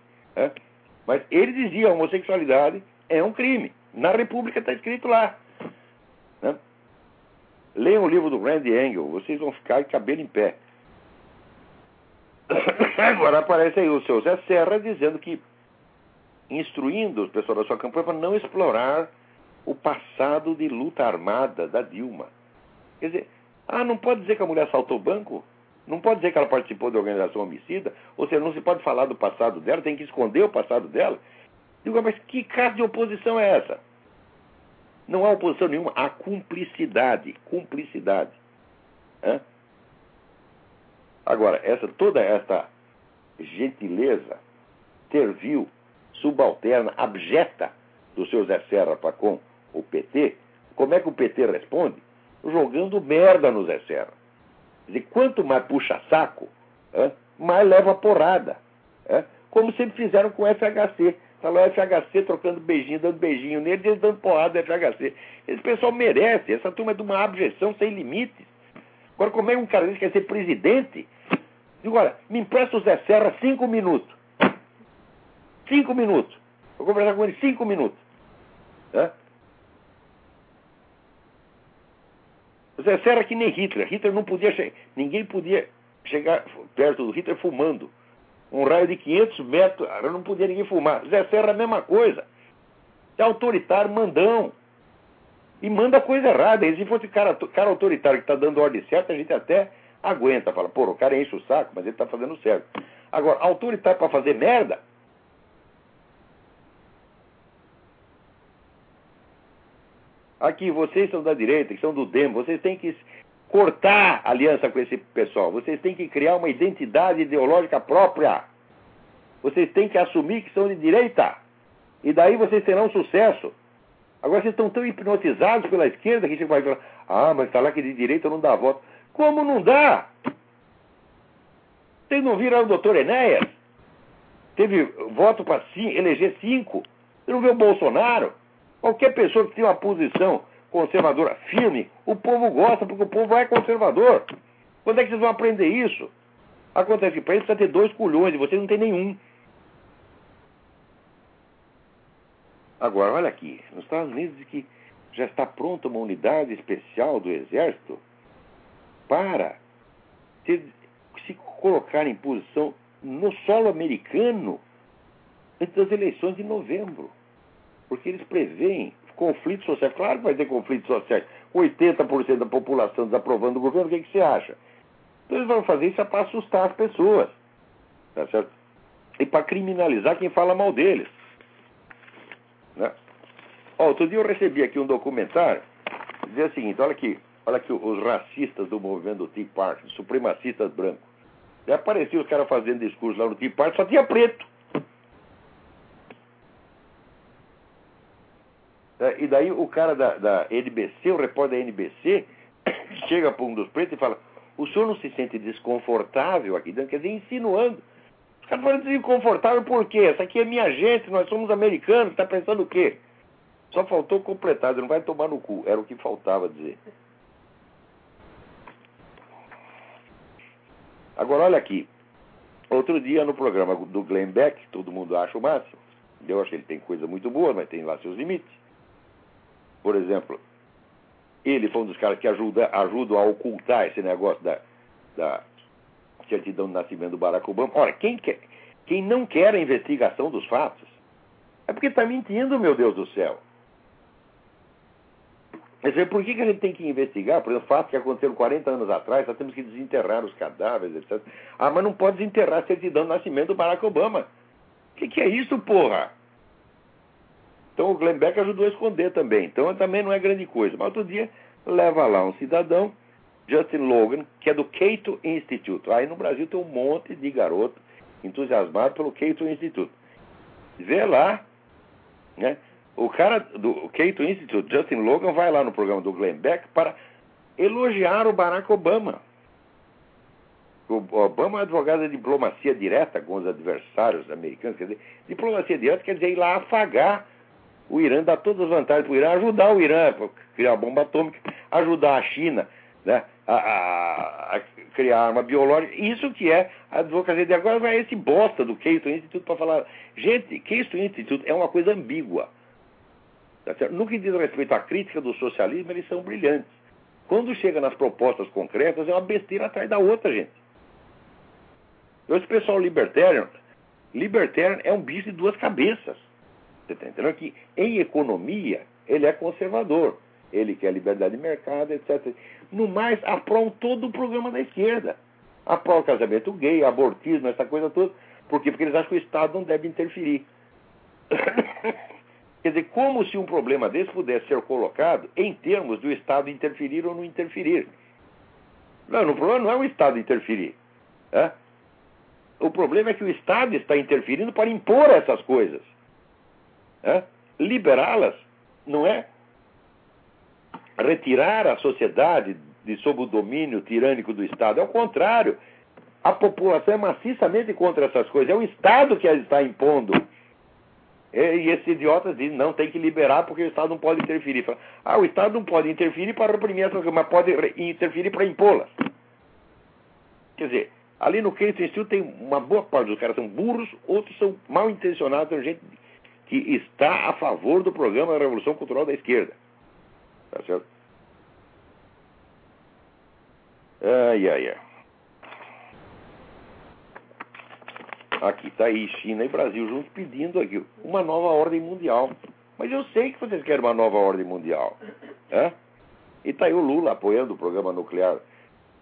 Mas ele dizia a homossexualidade é um crime. Na República está escrito lá. Né? Leiam o livro do Randy Engel, vocês vão ficar de cabelo em pé. Agora aparece aí o seu Zé Serra dizendo que, instruindo os pessoal da sua campanha para não explorar o passado de luta armada da Dilma. Quer dizer, ah, não pode dizer que a mulher assaltou o banco? Não pode dizer que ela participou de organização homicida, ou seja, não se pode falar do passado dela, tem que esconder o passado dela. Digo, mas que caso de oposição é essa? Não há oposição nenhuma, há cumplicidade. Cumplicidade. Hã? Agora, essa, toda essa gentileza servil, subalterna, abjeta do seu Zé Serra para com o PT, como é que o PT responde? Jogando merda no Zé Serra dizer, quanto mais puxa saco, mais leva porrada. Como sempre fizeram com o FHC. Falou FHC trocando beijinho, dando beijinho nele, eles dando porrada do FHC. Esse pessoal merece, essa turma é de uma abjeção sem limites. Agora, como é que um cara desse quer ser presidente? Digo, olha, me empresta o Zé Serra cinco minutos. Cinco minutos. Vou conversar com ele cinco minutos. É? Zé Serra que nem Hitler. Hitler não podia. Ninguém podia chegar perto do Hitler fumando. Um raio de 500 metros, não podia ninguém fumar. Zé Serra a mesma coisa. É autoritário, mandão. E manda coisa errada. E se fosse cara, cara autoritário que está dando ordem certa, a gente até aguenta. Fala, pô, o cara enche o saco, mas ele está fazendo certo. Agora, autoritário para fazer merda, Aqui, vocês são da direita, que são do DEM, vocês têm que cortar aliança com esse pessoal. Vocês têm que criar uma identidade ideológica própria. Vocês têm que assumir que são de direita. E daí vocês terão sucesso. Agora vocês estão tão hipnotizados pela esquerda que você vai falar, ah, mas falar que de direita não dá voto. Como não dá? Vocês não viram o doutor Enéas? Teve voto para eleger cinco. Você não viu o Bolsonaro? Qualquer pessoa que tem uma posição conservadora firme, o povo gosta, porque o povo é conservador. Quando é que vocês vão aprender isso? Acontece que para isso precisa ter dois culhões e vocês não tem nenhum. Agora, olha aqui, nos Estados Unidos diz que já está pronta uma unidade especial do Exército para se, se colocar em posição no solo americano antes das eleições de novembro porque eles preveem conflitos sociais. Claro que vai ter conflitos sociais. 80% da população desaprovando o governo, o que, que você acha? Então eles vão fazer isso para assustar as pessoas. Tá certo? E para criminalizar quem fala mal deles. Né? Outro dia eu recebi aqui um documentário dizia o seguinte, olha aqui, olha aqui os racistas do movimento Tea Party, supremacistas brancos. E apareciam os caras fazendo discurso lá no Tea Party, só tinha preto. É, e daí o cara da, da NBC, o repórter da NBC, chega para um dos pretos e fala: O senhor não se sente desconfortável aqui dentro? Quer dizer, insinuando. Os caras falam desconfortável por quê? Essa aqui é minha gente, nós somos americanos, está pensando o quê? Só faltou completar, não vai tomar no cu. Era o que faltava dizer. Agora, olha aqui. Outro dia, no programa do Glenn Beck, todo mundo acha o máximo. Eu acho que ele tem coisa muito boa, mas tem lá seus limites. Por exemplo, ele foi um dos caras que ajuda, ajudam a ocultar esse negócio da, da certidão de nascimento do Barack Obama. Ora, quem, quer, quem não quer a investigação dos fatos é porque está mentindo, meu Deus do céu. Quer dizer, por que, que a gente tem que investigar? Por exemplo, fatos que aconteceram 40 anos atrás, nós temos que desenterrar os cadáveres, etc. Ah, mas não pode desenterrar a certidão do nascimento do Barack Obama. O que, que é isso, porra? Então o Glenn Beck ajudou a esconder também. Então também não é grande coisa. Mas outro dia leva lá um cidadão, Justin Logan, que é do Cato Institute. Aí no Brasil tem um monte de garoto entusiasmado pelo Cato Institute. Vê lá, né? O cara do Cato Institute, Justin Logan, vai lá no programa do Glenn Beck para elogiar o Barack Obama. O Obama é advogado de diplomacia direta com os adversários americanos. Quer dizer, diplomacia direta quer dizer ir lá afagar o Irã, dar todas as vantagens para o Irã, ajudar o Irã a criar bomba atômica, ajudar a China né, a, a, a, criar arma biológica. Isso que é a advocacia de agora vai esse bosta do Cato Institute para falar. Gente, Cato Institute é uma coisa ambígua. Tá no que diz respeito à crítica do socialismo, eles são brilhantes. Quando chega nas propostas concretas, é uma besteira atrás da outra, gente. Esse pessoal libertarian, libertarian é um bicho de duas cabeças. Você está entendendo? Que em economia, ele é conservador. Ele quer liberdade de mercado, etc. No mais, aprovam todo o programa da esquerda. Aprovam o casamento gay, abortismo, essa coisa toda. Por quê? Porque eles acham que o Estado não deve interferir. Quer dizer, como se um problema desse pudesse ser colocado em termos do Estado interferir ou não interferir. Não, o problema não é o Estado interferir. É? O problema é que o Estado está interferindo para impor essas coisas. É? Liberá-las não é retirar a sociedade de sob o domínio tirânico do Estado. É o contrário. A população é maciçamente contra essas coisas. É o Estado que as está impondo. E esses idiotas dizem, não, tem que liberar porque o Estado não pode interferir. Fala, ah, o Estado não pode interferir para reprimir essas coisas, mas pode interferir para impô-las. Quer dizer, ali no Keynes Institute tem uma boa parte dos caras são burros, outros são mal intencionados, tem gente que está a favor do programa da Revolução Cultural da Esquerda. Tá certo? Ai, ai, ai. Aqui está aí China e Brasil juntos pedindo aqui uma nova ordem mundial. Mas eu sei que vocês querem uma nova ordem mundial. Né? E está aí o Lula apoiando o programa nuclear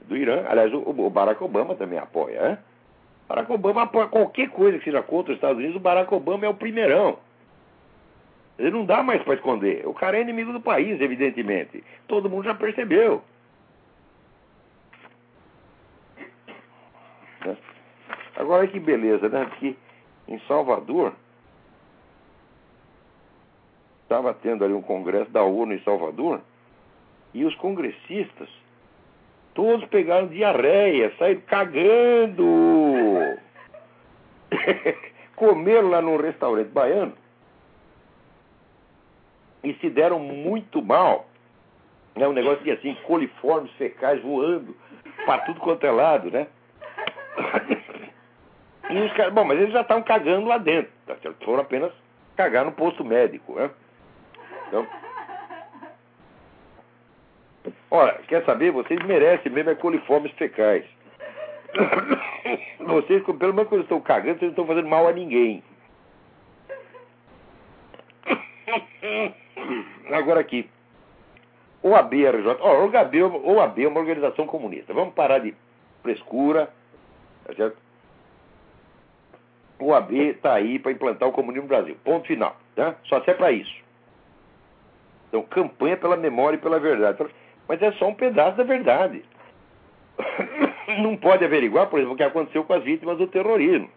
do Irã. Aliás, o Barack Obama também apoia. Barack Obama apoia qualquer coisa que seja contra os Estados Unidos. O Barack Obama é o primeirão. Ele não dá mais para esconder. O cara é inimigo do país, evidentemente. Todo mundo já percebeu. Agora que beleza, né? Porque em Salvador estava tendo ali um congresso da ONU em Salvador e os congressistas todos pegaram diarreia, saíram cagando. Comeram lá num restaurante baiano e se deram muito mal. É um negócio de assim, coliformes fecais voando para tudo quanto é lado, né? E os caras, bom, mas eles já estavam cagando lá dentro, tá certo? Foram apenas cagar no posto médico, né? Então, olha, quer saber? Vocês merecem mesmo é coliformes fecais. Vocês, pelo menos quando estão cagando, vocês não estão fazendo mal a ninguém. Agora aqui. O ABRJ, ó, o AB, é uma organização comunista. Vamos parar de frescura, tá certo? o AB está aí para implantar o comunismo no Brasil. Ponto final. Tá? Só serve para isso. Então, campanha pela memória e pela verdade. Mas é só um pedaço da verdade. Não pode averiguar, por exemplo, o que aconteceu com as vítimas do terrorismo.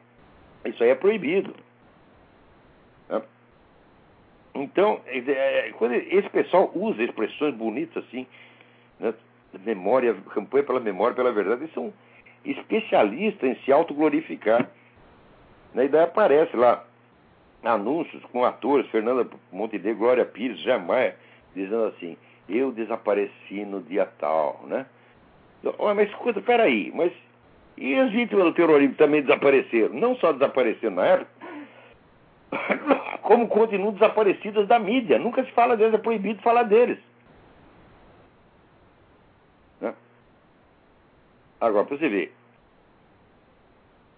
Isso aí é proibido. Então, é, é, quando esse pessoal usa expressões bonitas assim, né? memória, campanha pela memória, pela verdade, eles são especialistas em se autoglorificar. E daí aparece lá anúncios com atores, Fernanda Montenegro, Glória Pires, jamais, dizendo assim, eu desapareci no dia tal, né? Olha, mas escuta, peraí, mas e as vítimas do terrorismo também desapareceram? Não só desapareceram na época, como continuam desaparecidas da mídia. Nunca se fala deles, é proibido falar deles. Né? Agora, para você ver,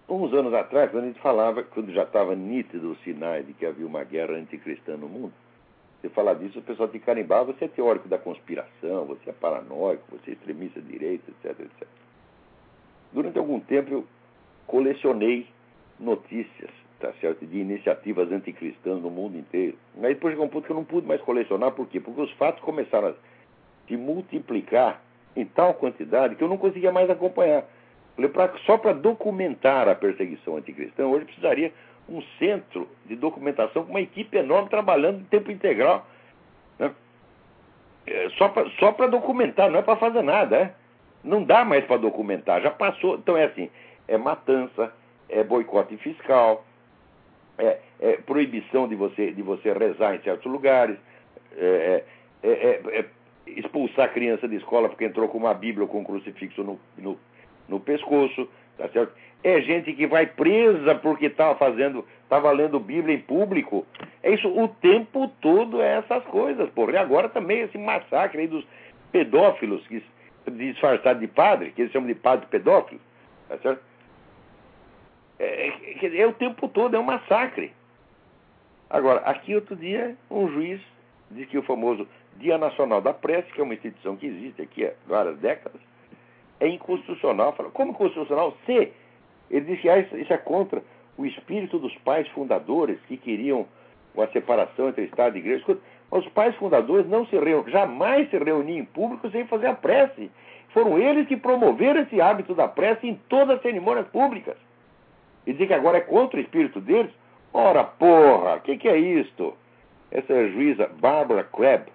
uns anos atrás, quando a gente falava, quando já estava nítido o sinais de que havia uma guerra anticristã no mundo, Você falar disso, o pessoal te carimbar, você é teórico da conspiração, você é paranoico, você é extremista de direita, etc, etc. Durante algum tempo eu colecionei notícias, tá certo, de iniciativas anticristãs no mundo inteiro. Aí depois chegou um ponto que eu não pude mais colecionar, por quê? Porque os fatos começaram a se multiplicar em tal quantidade que eu não conseguia mais acompanhar. Só para documentar a perseguição anticristã, hoje precisaria um centro de documentação com uma equipe enorme trabalhando em tempo integral. Né? É, só para documentar, não é para fazer nada. É? Não dá mais para documentar, já passou. Então é assim: é matança, é boicote fiscal, é, é proibição de você, de você rezar em certos lugares, é, é, é, expulsar a criança de escola porque entrou com uma Bíblia ou com um crucifixo no, no, no pescoço, tá certo? É gente que vai presa porque estava tá fazendo, estava tá lendo Bíblia em público. É isso o tempo todo é essas coisas, porra. E agora também esse massacre aí dos pedófilos que disfarçados de padre, que eles chamam de padre pedófilo, tá certo? É, é, é o tempo todo, é um massacre. Agora, aqui outro dia, um juiz disse que o famoso Dia Nacional da Prece, que é uma instituição que existe aqui há várias décadas, é inconstitucional. Fala, como inconstitucional? Se ele disse que ah, isso é contra o espírito dos pais fundadores que queriam uma separação entre Estado e Igreja. Os pais fundadores não se reuniam, jamais se reuniam em público sem fazer a prece. Foram eles que promoveram esse hábito da prece em todas as cerimônias públicas. E dizer que agora é contra o espírito deles? Ora, porra, o que, que é isto? Essa é juíza Barbara Crabb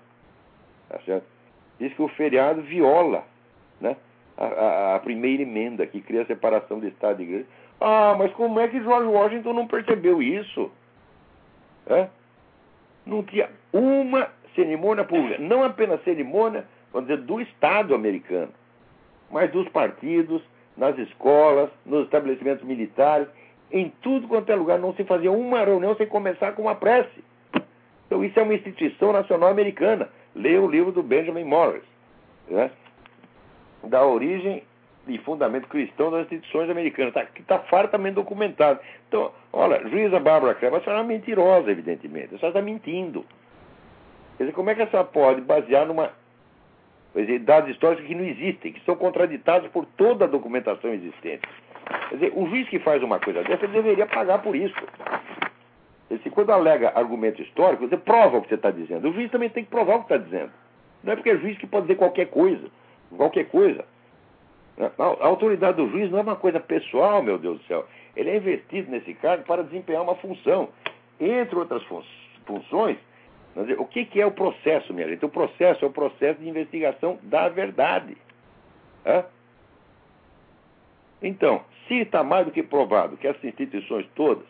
tá certo? diz que o feriado viola né, a, a, a, primeira emenda que cria a separação de Estado e Igreja. Ah, mas como é que George Washington não percebeu isso? É? Não tinha uma cerimônia pública, não apenas cerimônia, vamos dizer, do Estado americano, mas dos partidos, nas escolas, nos estabelecimentos militares, em tudo quanto é lugar, não se fazia uma reunião sem começar com uma prece. Então isso é uma instituição nacional americana. Leia o livro do Benjamin Morris, né? da origem e fundamento cristão das instituições americanas, tá, está fartamente documentado. Então, olha, juíza Bárbara Crema, a senhora é mentirosa, evidentemente, a senhora está mentindo. Quer dizer, como é que a senhora pode basear numa dizer, dados históricos que não existem, que são contraditados por toda a documentação existente? Quer dizer, o juiz que faz uma coisa dessa deveria pagar por isso. Se quando alega argumento histórico, você prova o que você está dizendo. O juiz também tem que provar o que está dizendo. Não é porque é juiz que pode dizer qualquer coisa. Qualquer coisa. A autoridade do juiz não é uma coisa pessoal, meu Deus do céu. Ele é investido nesse cargo para desempenhar uma função. Entre outras fun funções, o que, que, é o processo, minha gente? O processo é o processo de investigação da verdade. Então, se está mais do que provado que essas instituições todas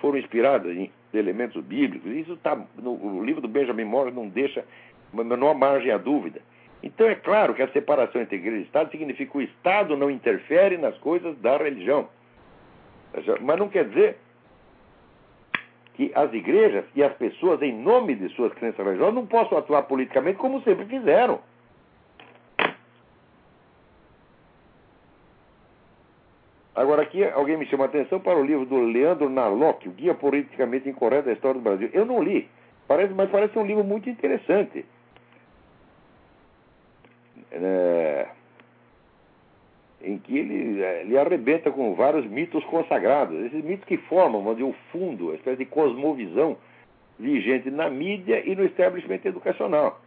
foram inspiradas em elementos bíblicos. Isso está no livro do Benjamin Morris não deixa há margem à dúvida. Então é claro que a separação entre igreja e Estado significa que o Estado não interfere nas coisas da religião. Mas não quer dizer que as igrejas e as pessoas, em nome de suas crenças religiosas, não possam atuar politicamente como sempre fizeram. Agora, aqui alguém me chama a atenção para o livro do Leandro Narlock, O Guia Politicamente Incorreto da História do Brasil. Eu não li, parece, mas parece um livro muito interessante. É, em que ele, é, ele arrebenta com vários mitos consagrados. Esses mitos que formam, vamos dizer, o fundo, a espécie de cosmovisão vigente na mídia e no estabelecimento educacional.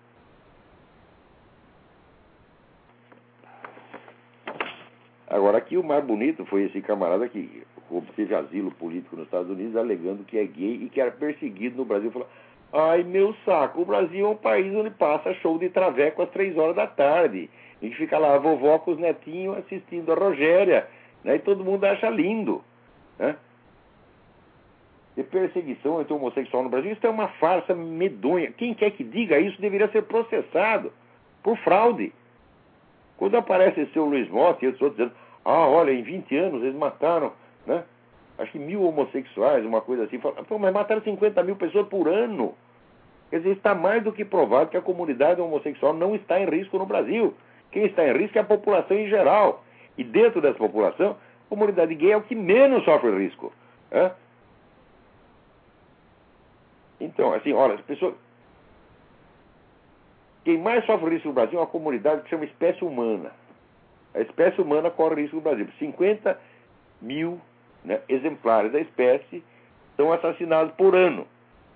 Agora, aqui o mais bonito foi esse camarada que obteve asilo político nos Estados Unidos, alegando que é gay e que era perseguido no Brasil. Falou: ai meu saco, o Brasil é um país onde passa show de traveco às três horas da tarde. Gente fica lá, a vovó com os netinhos assistindo a Rogéria, né? e todo mundo acha lindo. Né? E perseguição entre homossexual no Brasil, isso é uma farsa medonha. Quem quer que diga isso deveria ser processado por fraude. Quando aparece esse seu Luiz Motta e outros dizendo, ah, olha, em 20 anos eles mataram, né? Acho que mil homossexuais, uma coisa assim. Pô, mas mataram 50 mil pessoas por ano. Quer dizer, está mais do que provado que a comunidade homossexual não está em risco no Brasil. Quem está em risco é a população em geral. E dentro dessa população, a comunidade gay é o que menos sofre risco. Então, assim, olha, as pessoas. quem mais sofre risco no Brasil é uma comunidade que chama espécie humana. A espécie humana corre risco no Brasil. 50 mil né, exemplares da espécie são assassinados por ano.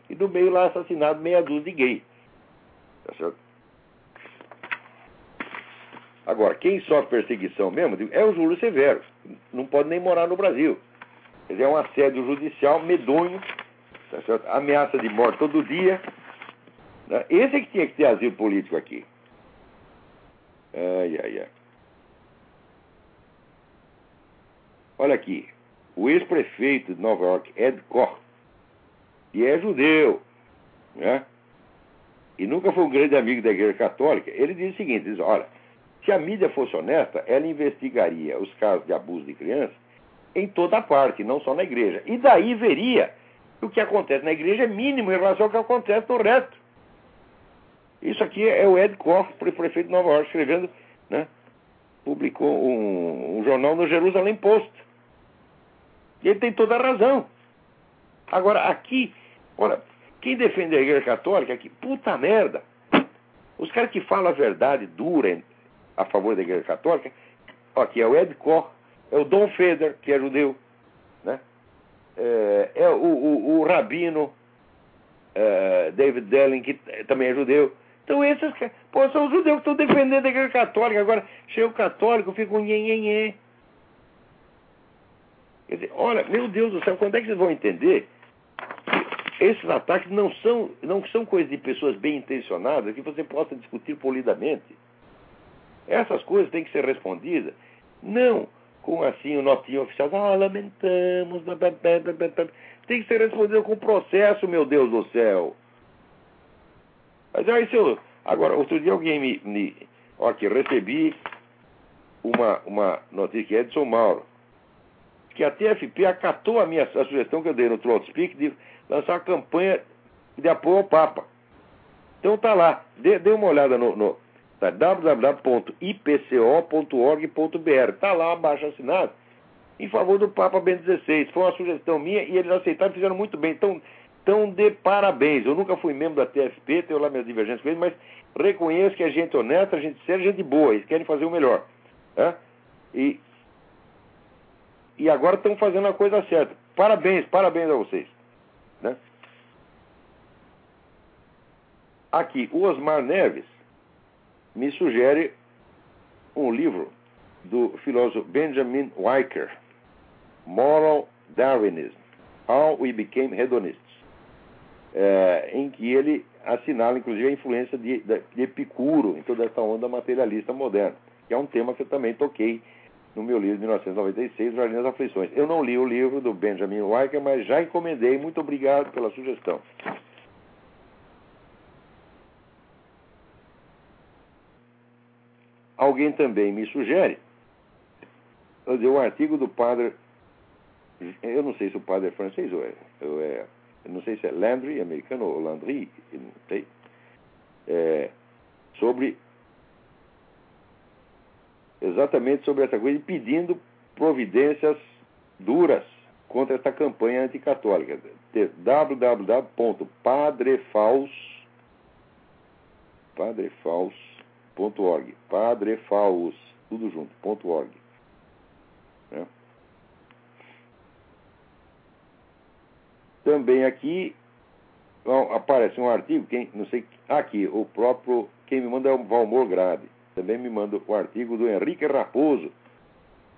E no meio lá assassinado meia dúzia de gay. Tá certo? Agora, quem sofre perseguição mesmo é o Júlio Severo. Não pode nem morar no Brasil. Ele é um assédio judicial medonho, tá ameaça de morte todo dia. Né? Esse é que tinha que ter asilo político aqui. Ai, ai, ai. Olha aqui. O ex-prefeito de Nova York, Ed Koch, que é judeu, né? e nunca foi um grande amigo da Igreja Católica, ele diz o seguinte: diz, olha, se a mídia fosse honesta, ela investigaria os casos de abuso de crianças em toda parte, não só na igreja. E daí veria que o que acontece na igreja é mínimo em relação ao que acontece no resto. Isso aqui é o Ed Koch, prefeito de Nova York, escrevendo, né? publicou um, um jornal no Jerusalém Post. E ele tem toda a razão. Agora, aqui, olha, quem defende a Igreja Católica aqui, puta merda. Os caras que falam a verdade dura a favor da Igreja Católica, aqui é o Ed Koch, é o Dom Feder, que é judeu, né? é, é o, o, o, rabino é, David Delling, que também é judeu. Então esses pô, são os judeus que estão defendendo a Igreja Católica. Agora, chega o católico, fica um nhenhenhê. Quer dizer, olha, meu Deus do céu, quando é que vocês vão entender que esses ataques não são, não são coisas de pessoas bem intencionadas que você possa discutir polidamente? Essas coisas têm que ser respondidas, não com assim o notinho oficial, ah, lamentamos, blá, blá, blá, tem que ser respondido com processo, meu Deus do céu. Mas aí, seu, agora, outro dia alguém me, me ó, aqui, recebi uma, uma notícia que é Edson Mauro, que a TFP acatou a minha a sugestão que eu dei no Trotspeak de lançar uma campanha de apoio ao Papa. Então tá lá, dê, dê uma olhada no, no tá, www.ipco.org.br. Tá lá abaixo assinado em favor do Papa Bento XVI. Foi uma sugestão minha e eles aceitaram e fizeram muito bem. Então, então, de parabéns. Eu nunca fui membro da TFP, tenho lá minhas divergências com eles, mas reconheço que é gente honesta, gente séria, gente boa. Eles querem fazer o melhor. Né? E e agora estão fazendo a coisa certa. Parabéns, parabéns a vocês. Né? Aqui, o Osmar Neves me sugere um livro do filósofo Benjamin Weicker, Moral Darwinism, How We Became Hedonists, é, em que ele assinala, inclusive, a influência de, de Epicuro em toda essa onda materialista moderna, que é um tema que eu também toquei no meu livro de 1996, Jardim das Aflições. Eu não li o livro do Benjamin Weicker, mas já encomendei. Muito obrigado pela sugestão. Alguém também me sugere um artigo do padre. Eu não sei se o padre é francês ou é. Ou é eu não sei se é Landry, americano, ou Landry, não sei. É, sobre exatamente sobre essa coisa pedindo providências duras contra essa campanha anticatólica. www.padrefaus padrefaus.org padrefaus tudo junto, .org né? Também aqui aparece um artigo, quem, não sei, aqui, o próprio, quem me manda é o Valmor Grade também me manda o artigo do Henrique Raposo,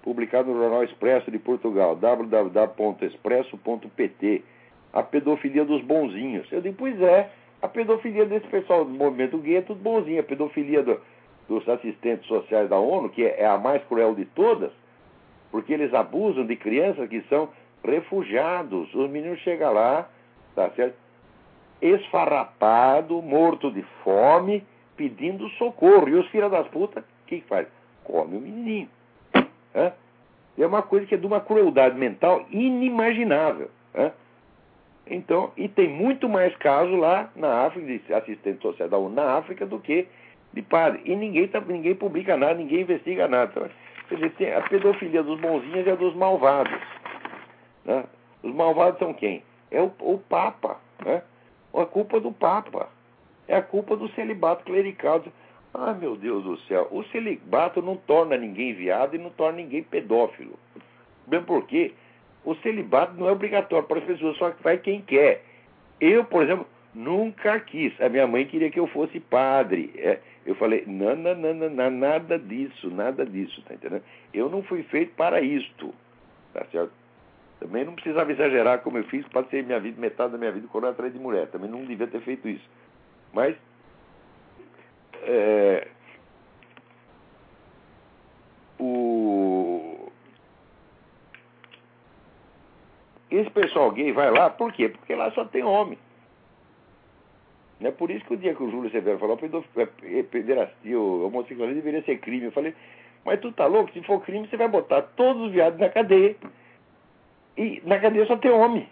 publicado no Jornal Expresso de Portugal, www.expresso.pt. A pedofilia dos bonzinhos. Eu digo, pois é, a pedofilia desse pessoal do movimento gay é tudo bonzinho. A pedofilia do, dos assistentes sociais da ONU, que é a mais cruel de todas, porque eles abusam de crianças que são refugiados. Os meninos chegam lá, tá certo? Esfarrapado, morto de fome, pedindo socorro. E os filhos das putas, o que, que faz? Come o menininho. É? é uma coisa que é de uma crueldade mental inimaginável. É? Então, e tem muito mais casos lá na África, de assistente social da ONU na África, do que de padre. E ninguém, tá, ninguém publica nada, ninguém investiga nada. Quer dizer, tem a pedofilia dos bonzinhos e a dos malvados. Né? Os malvados são quem? É o, o Papa. Né? A culpa do Papa. é a culpa do celibato clerical. Ah, meu Deus do céu, o celibato não torna ninguém viado e não torna ninguém pedófilo. Bem porque o celibato não é obrigatório para as pessoas, só que vai quem quer. Eu, por exemplo, nunca quis. A minha mãe queria que eu fosse padre. É, eu falei, não, não, não, não, nada disso, nada disso, tá entendendo? Eu não fui feito para isto, tá certo? Também não precisava exagerar como eu fiz, ser minha vida, metade da minha vida correndo atrás de mulher. Também não devia ter feito isso. Mas é, o, esse pessoal gay vai lá, por quê? Porque lá só tem homem. É por isso que o dia que o Júlio Severo falou, pederastia, o homossexualismo deveria ser crime. Eu falei, mas tu tá louco? Se for crime, você vai botar todos os viados na cadeia. E na cadeia só tem homem.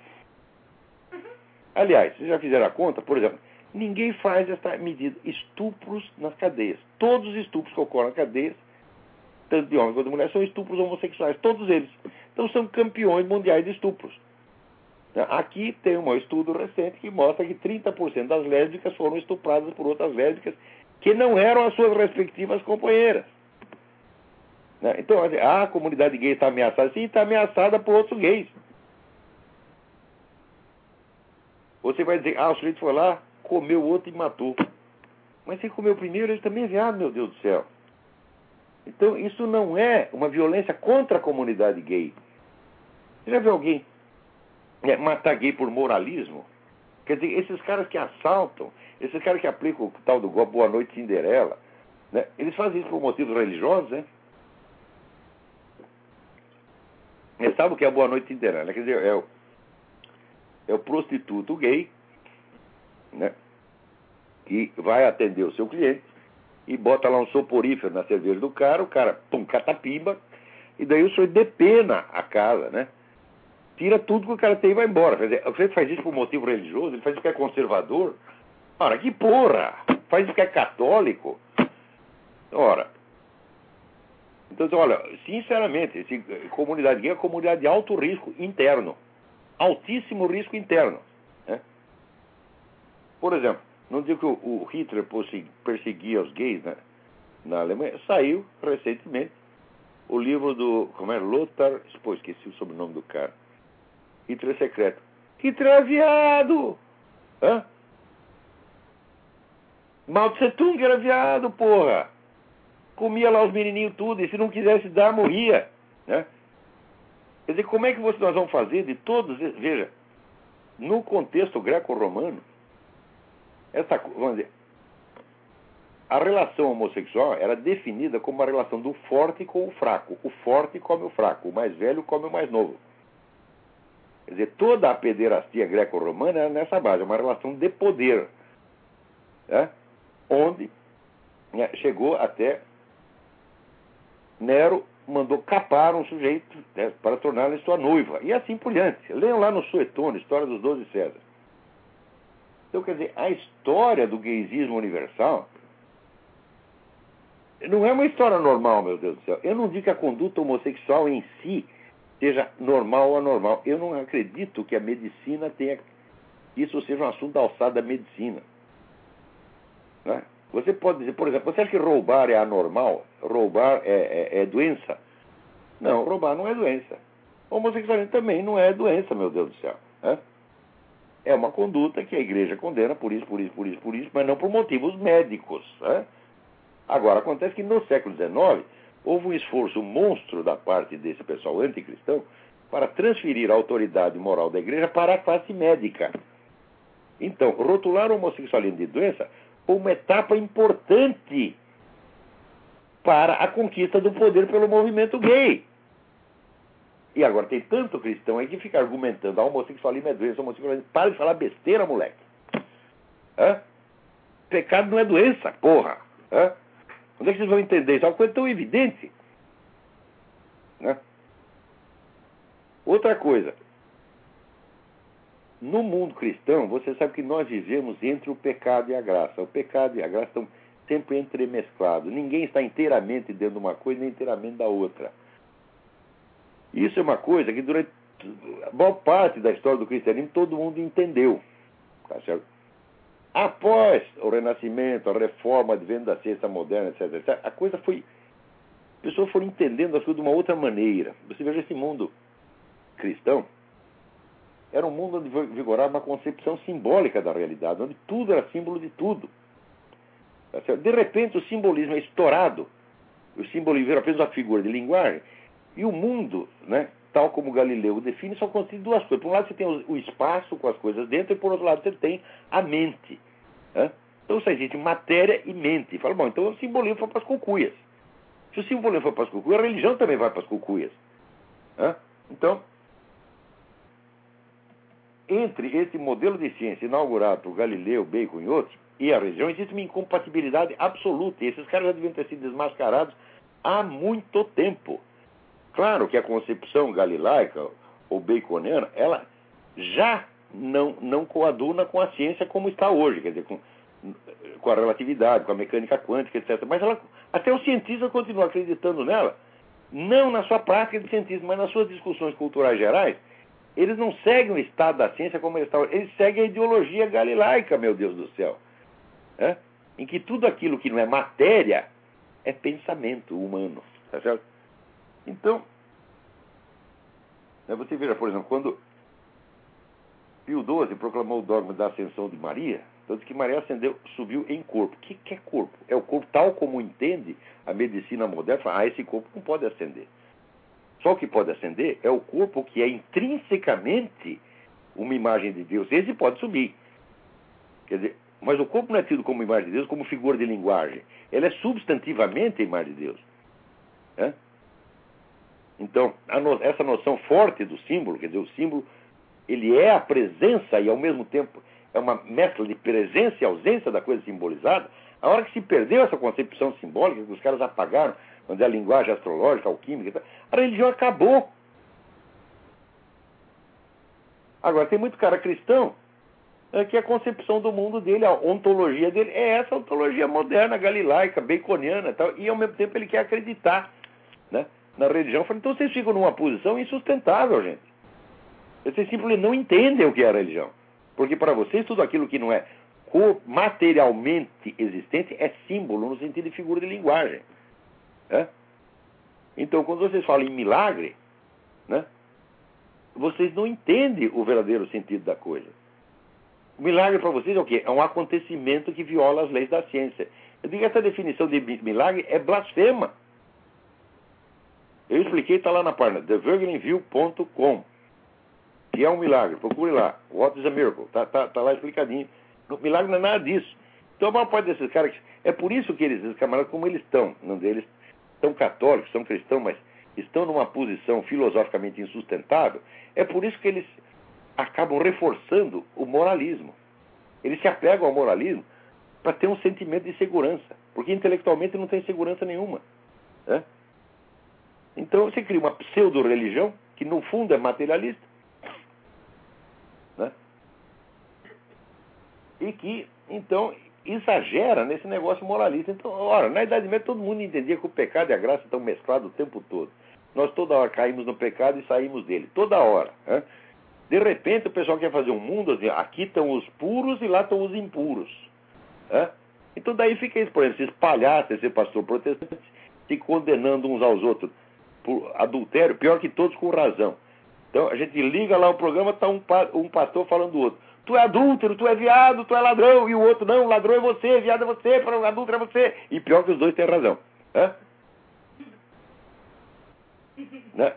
Aliás, vocês já fizeram a conta? Por exemplo, ninguém faz essa medida. Estupros nas cadeias. Todos os estupros que ocorrem nas cadeias, tanto de homens quanto de mulheres, são estupros homossexuais. Todos eles. Então são campeões mundiais de estupros. Aqui tem um estudo recente que mostra que 30% das lésbicas foram estupradas por outras lésbicas que não eram as suas respectivas companheiras. Né? Então, assim, ah, a comunidade gay está ameaçada. Sim, está ameaçada por outros gays. Você vai dizer, ah, o sujeito foi lá, comeu outro e matou. Mas se comeu primeiro, ele também é viado, meu Deus do céu. Então, isso não é uma violência contra a comunidade gay. Você já viu alguém é, matar gay por moralismo. Quer dizer, esses caras que assaltam, esses caras que aplicam o tal do Boa Noite Cinderela, né, eles fazem isso por motivos religiosos, né? E sabe o que é Boa Noite Cinderela? Quer dizer, é o, é o prostituto gay, né? Que vai atender o seu cliente e bota lá um soporífero na cerveja do cara, o cara, pum, catapimba, e daí o senhor depena a casa, né? Tira tudo que o cara tem e vai embora. Quer dizer, você faz isso por motivo religioso, ele faz isso porque é conservador. Ora, que porra! Faz isso porque é católico. Ora. Então, olha, sinceramente, esse, comunidade gay é uma comunidade de alto risco interno. Altíssimo risco interno. Né? Por exemplo, não digo que o, o Hitler perseguia os gays né, na Alemanha, saiu recentemente o livro do. Como é? Lothar. Pô, esqueci o sobrenome do cara Hitler secreto. Hitler é viado! Hã? Mao Tse Tung era viado, porra! Comia lá os menininhos tudo, e se não quisesse dar, morria. Né? Quer dizer, como é que nós vamos fazer de todos Veja, no contexto greco-romano, essa, vamos dizer, a relação homossexual era definida como uma relação do forte com o fraco. O forte come o fraco, o mais velho come o mais novo. Quer dizer, toda a pederastia greco-romana era nessa base, uma relação de poder, né? onde né, chegou até Nero mandou capar um sujeito né, para torná-lo sua noiva, e assim por diante. Leiam lá no Suetônio, História dos Doze Césares. Então, quer dizer, a história do gaysismo universal não é uma história normal, meu Deus do céu. Eu não digo que a conduta homossexual em si seja normal ou anormal. Eu não acredito que a medicina tenha. Isso seja um assunto da alçada da medicina. Né? Você pode dizer, por exemplo, você acha que roubar é anormal? Roubar é, é, é doença? Não, roubar não é doença. Homossexualismo também não é doença, meu Deus do céu. Né? É uma conduta que a igreja condena por isso, por isso, por isso, por isso, mas não por motivos médicos. Né? Agora, acontece que no século XIX houve um esforço monstro da parte desse pessoal anticristão para transferir a autoridade moral da igreja para a classe médica. Então, rotular o homossexualismo de doença foi uma etapa importante para a conquista do poder pelo movimento gay. E agora tem tanto cristão aí que fica argumentando a homossexualismo é doença, homossexualismo. Para de falar besteira, moleque. Hã? Pecado não é doença, porra. Hã? Onde é que vocês vão entender isso? É uma coisa tão evidente. Né? Outra coisa. No mundo cristão, você sabe que nós vivemos entre o pecado e a graça. O pecado e a graça estão sempre entremesclados. Ninguém está inteiramente dentro de uma coisa nem inteiramente da outra. Isso é uma coisa que durante a maior parte da história do cristianismo todo mundo entendeu. Tá certo? Após o Renascimento, a reforma, o advento da ciência moderna, etc, etc, a coisa foi. As pessoas foram entendendo as coisas de uma outra maneira. Você veja esse mundo cristão, era um mundo onde vigorava uma concepção simbólica da realidade, onde tudo era símbolo de tudo. Tá de repente, o simbolismo é estourado, o simbolismo vira apenas uma figura de linguagem, e o mundo, né, tal como Galileu define, só consiste de duas coisas. Por um lado, você tem o espaço com as coisas dentro, e por outro lado, você tem a mente. Né? Então, só existe matéria e mente. Fala, bom, então o simbolismo foi para as cucuias. Se o simbolismo foi para as cucuias, a religião também vai para as cucuias. Né? Então, entre esse modelo de ciência inaugurado por Galileu, Bacon e outros, e a religião, existe uma incompatibilidade absoluta. E esses caras já deviam ter sido desmascarados há muito tempo. Claro que a concepção galilaica ou baconiana, ela já não, não coaduna com a ciência como está hoje, quer dizer, com, com a relatividade, com a mecânica quântica, etc. Mas ela, até os cientistas continuam acreditando nela, não na sua prática de cientismo, mas nas suas discussões culturais gerais, eles não seguem o estado da ciência como eles estão. Eles seguem a ideologia galilaica, meu Deus do céu. É? Em que tudo aquilo que não é matéria é pensamento humano. Tá certo? Então, você veja, por exemplo, quando Pio XII proclamou o dogma da ascensão de Maria, tanto que Maria ascendeu, subiu em corpo. O que, que é corpo? É o corpo tal como entende a medicina moderna. Fala, ah, esse corpo não pode ascender. Só o que pode ascender é o corpo que é intrinsecamente uma imagem de Deus. Esse pode subir. Quer dizer, mas o corpo não é tido como imagem de Deus, como figura de linguagem. Ele é substantivamente a imagem de Deus. É? Então, no, essa noção forte do símbolo, quer dizer, o símbolo, ele é a presença e ao mesmo tempo é uma mescla de presença e ausência da coisa simbolizada. A hora que se perdeu essa concepção simbólica, que os caras apagaram, onde é a linguagem astrológica, alquímica, a religião acabou. Agora, tem muito cara cristão é que a concepção do mundo dele, a ontologia dele, é essa ontologia moderna, galilaica, baconiana tal, e ao mesmo tempo ele quer acreditar na religião. Então vocês ficam numa posição insustentável, gente. Vocês simplesmente não entendem o que é a religião. Porque para vocês tudo aquilo que não é materialmente existente é símbolo no sentido de figura de linguagem. É? Então, quando vocês falam em milagre, né, vocês não entendem o verdadeiro sentido da coisa. O milagre para vocês é o quê? É um acontecimento que viola as leis da ciência. Eu digo que essa definição de milagre é blasfema. Eu expliquei, está lá na página thevirginview.com, que é um milagre. Procure lá. What is a miracle? Está tá, tá lá explicadinho. O milagre não é nada disso. Então, a maior parte desses caras, é por isso que eles, esses camaradas, como eles estão, não deles, são católicos, são cristãos, mas estão numa posição filosoficamente insustentável, é por isso que eles acabam reforçando o moralismo. Eles se apegam ao moralismo para ter um sentimento de segurança, porque intelectualmente não tem segurança nenhuma. Né? Então você cria uma pseudo-religião que no fundo é materialista. Né? E que, então, exagera nesse negócio moralista. Então, ora, na Idade Média todo mundo entendia que o pecado e a graça estão mesclados o tempo todo. Nós toda hora caímos no pecado e saímos dele, toda hora. Né? De repente o pessoal quer fazer um mundo assim, aqui estão os puros e lá estão os impuros. Né? Então daí fica isso, por exemplo, se espalhar, ser pastor protestante, se condenando uns aos outros por adultério, pior que todos com razão. Então a gente liga lá o programa, está um, um pastor falando do outro tu é adúltero, tu é viado, tu é ladrão, e o outro não, ladrão é você, viado é você, adúltero é você. E pior que os dois têm razão. Né? né?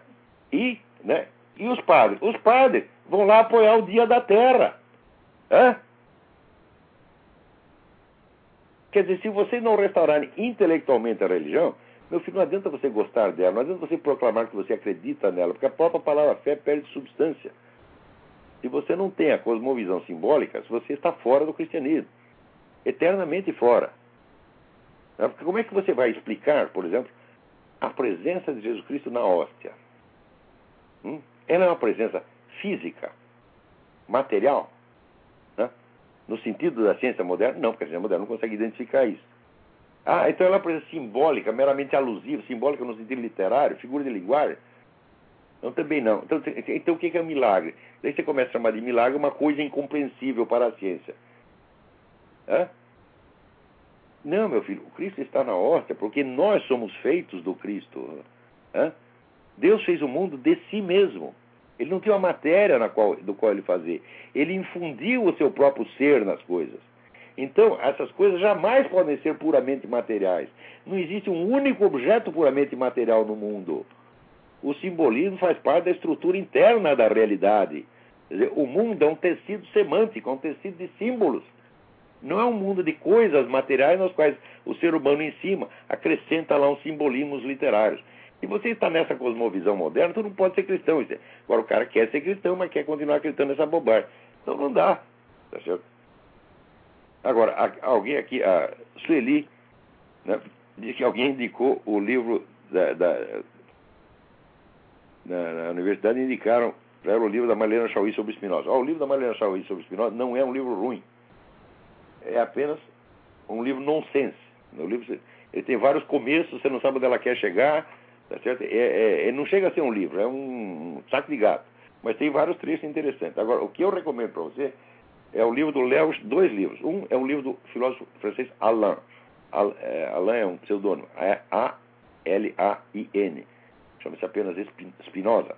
E, né? e os padres? Os padres vão lá apoiar o dia da terra. Né? Quer dizer, se vocês não restaurarem intelectualmente a religião, meu filho, não adianta você gostar dela, não adianta você proclamar que você acredita nela, porque a própria palavra fé perde substância. Se você não tem a cosmovisão simbólica, você está fora do cristianismo. Eternamente fora. Como é que você vai explicar, por exemplo, a presença de Jesus Cristo na hóstia? Hum? Ela é uma presença física, material, né? no sentido da ciência moderna? Não, porque a ciência moderna não consegue identificar isso. Ah, então ela é uma presença simbólica, meramente alusiva, simbólica no sentido literário, figura de linguagem? Não, também não. Então, então o que é um milagre? Daí você começa a chamar de milagre uma coisa incompreensível para a ciência. Hã? Não, meu filho, o Cristo está na hóstia porque nós somos feitos do Cristo. Hã? Deus fez o mundo de si mesmo. Ele não tinha uma matéria na qual, do qual ele fazer. Ele infundiu o seu próprio ser nas coisas. Então, essas coisas jamais podem ser puramente materiais. Não existe um único objeto puramente material no mundo. O simbolismo faz parte da estrutura interna da realidade. Dizer, o mundo é um tecido semântico, é um tecido de símbolos. Não é um mundo de coisas materiais nas quais o ser humano em cima acrescenta lá uns simbolismos literários. Se você está nessa cosmovisão moderna, tu não pode ser cristão. Agora o cara quer ser cristão, mas quer continuar acreditando nessa bobagem. Então não dá. Tá certo? Agora, alguém aqui, a Sueli, né, diz que alguém indicou o livro da, da na, na, universidade indicaram para ela o livro da Marlena Chauí sobre Spinoza. Oh, o livro da Marlena Chauí sobre Spinoza não é um livro ruim. É apenas um livro nonsense. O livro, ele tem vários começos, você não sabe onde ela quer chegar, Tá certo? É, é, é, não chega a ser um livro, é um saco de gato. Mas tem vários trechos interessantes. Agora, o que eu recomendo para você é o livro do Léo, dois livros. Um é o livro do filósofo francês Alain. É, Alain é um pseudônimo, é A-L-A-I-N. Chama-se apenas Spinoza.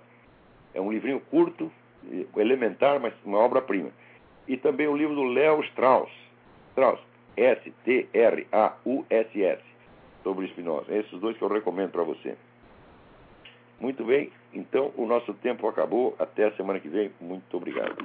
É um livrinho curto, elementar, mas uma obra-prima. E também o livro do Léo Strauss. Strauss, S-T-R-A-U-S-S, sobre Spinoza. Esses dois que eu recomendo para você. Muito bem, então o nosso tempo acabou. Até a semana que vem. Muito obrigado.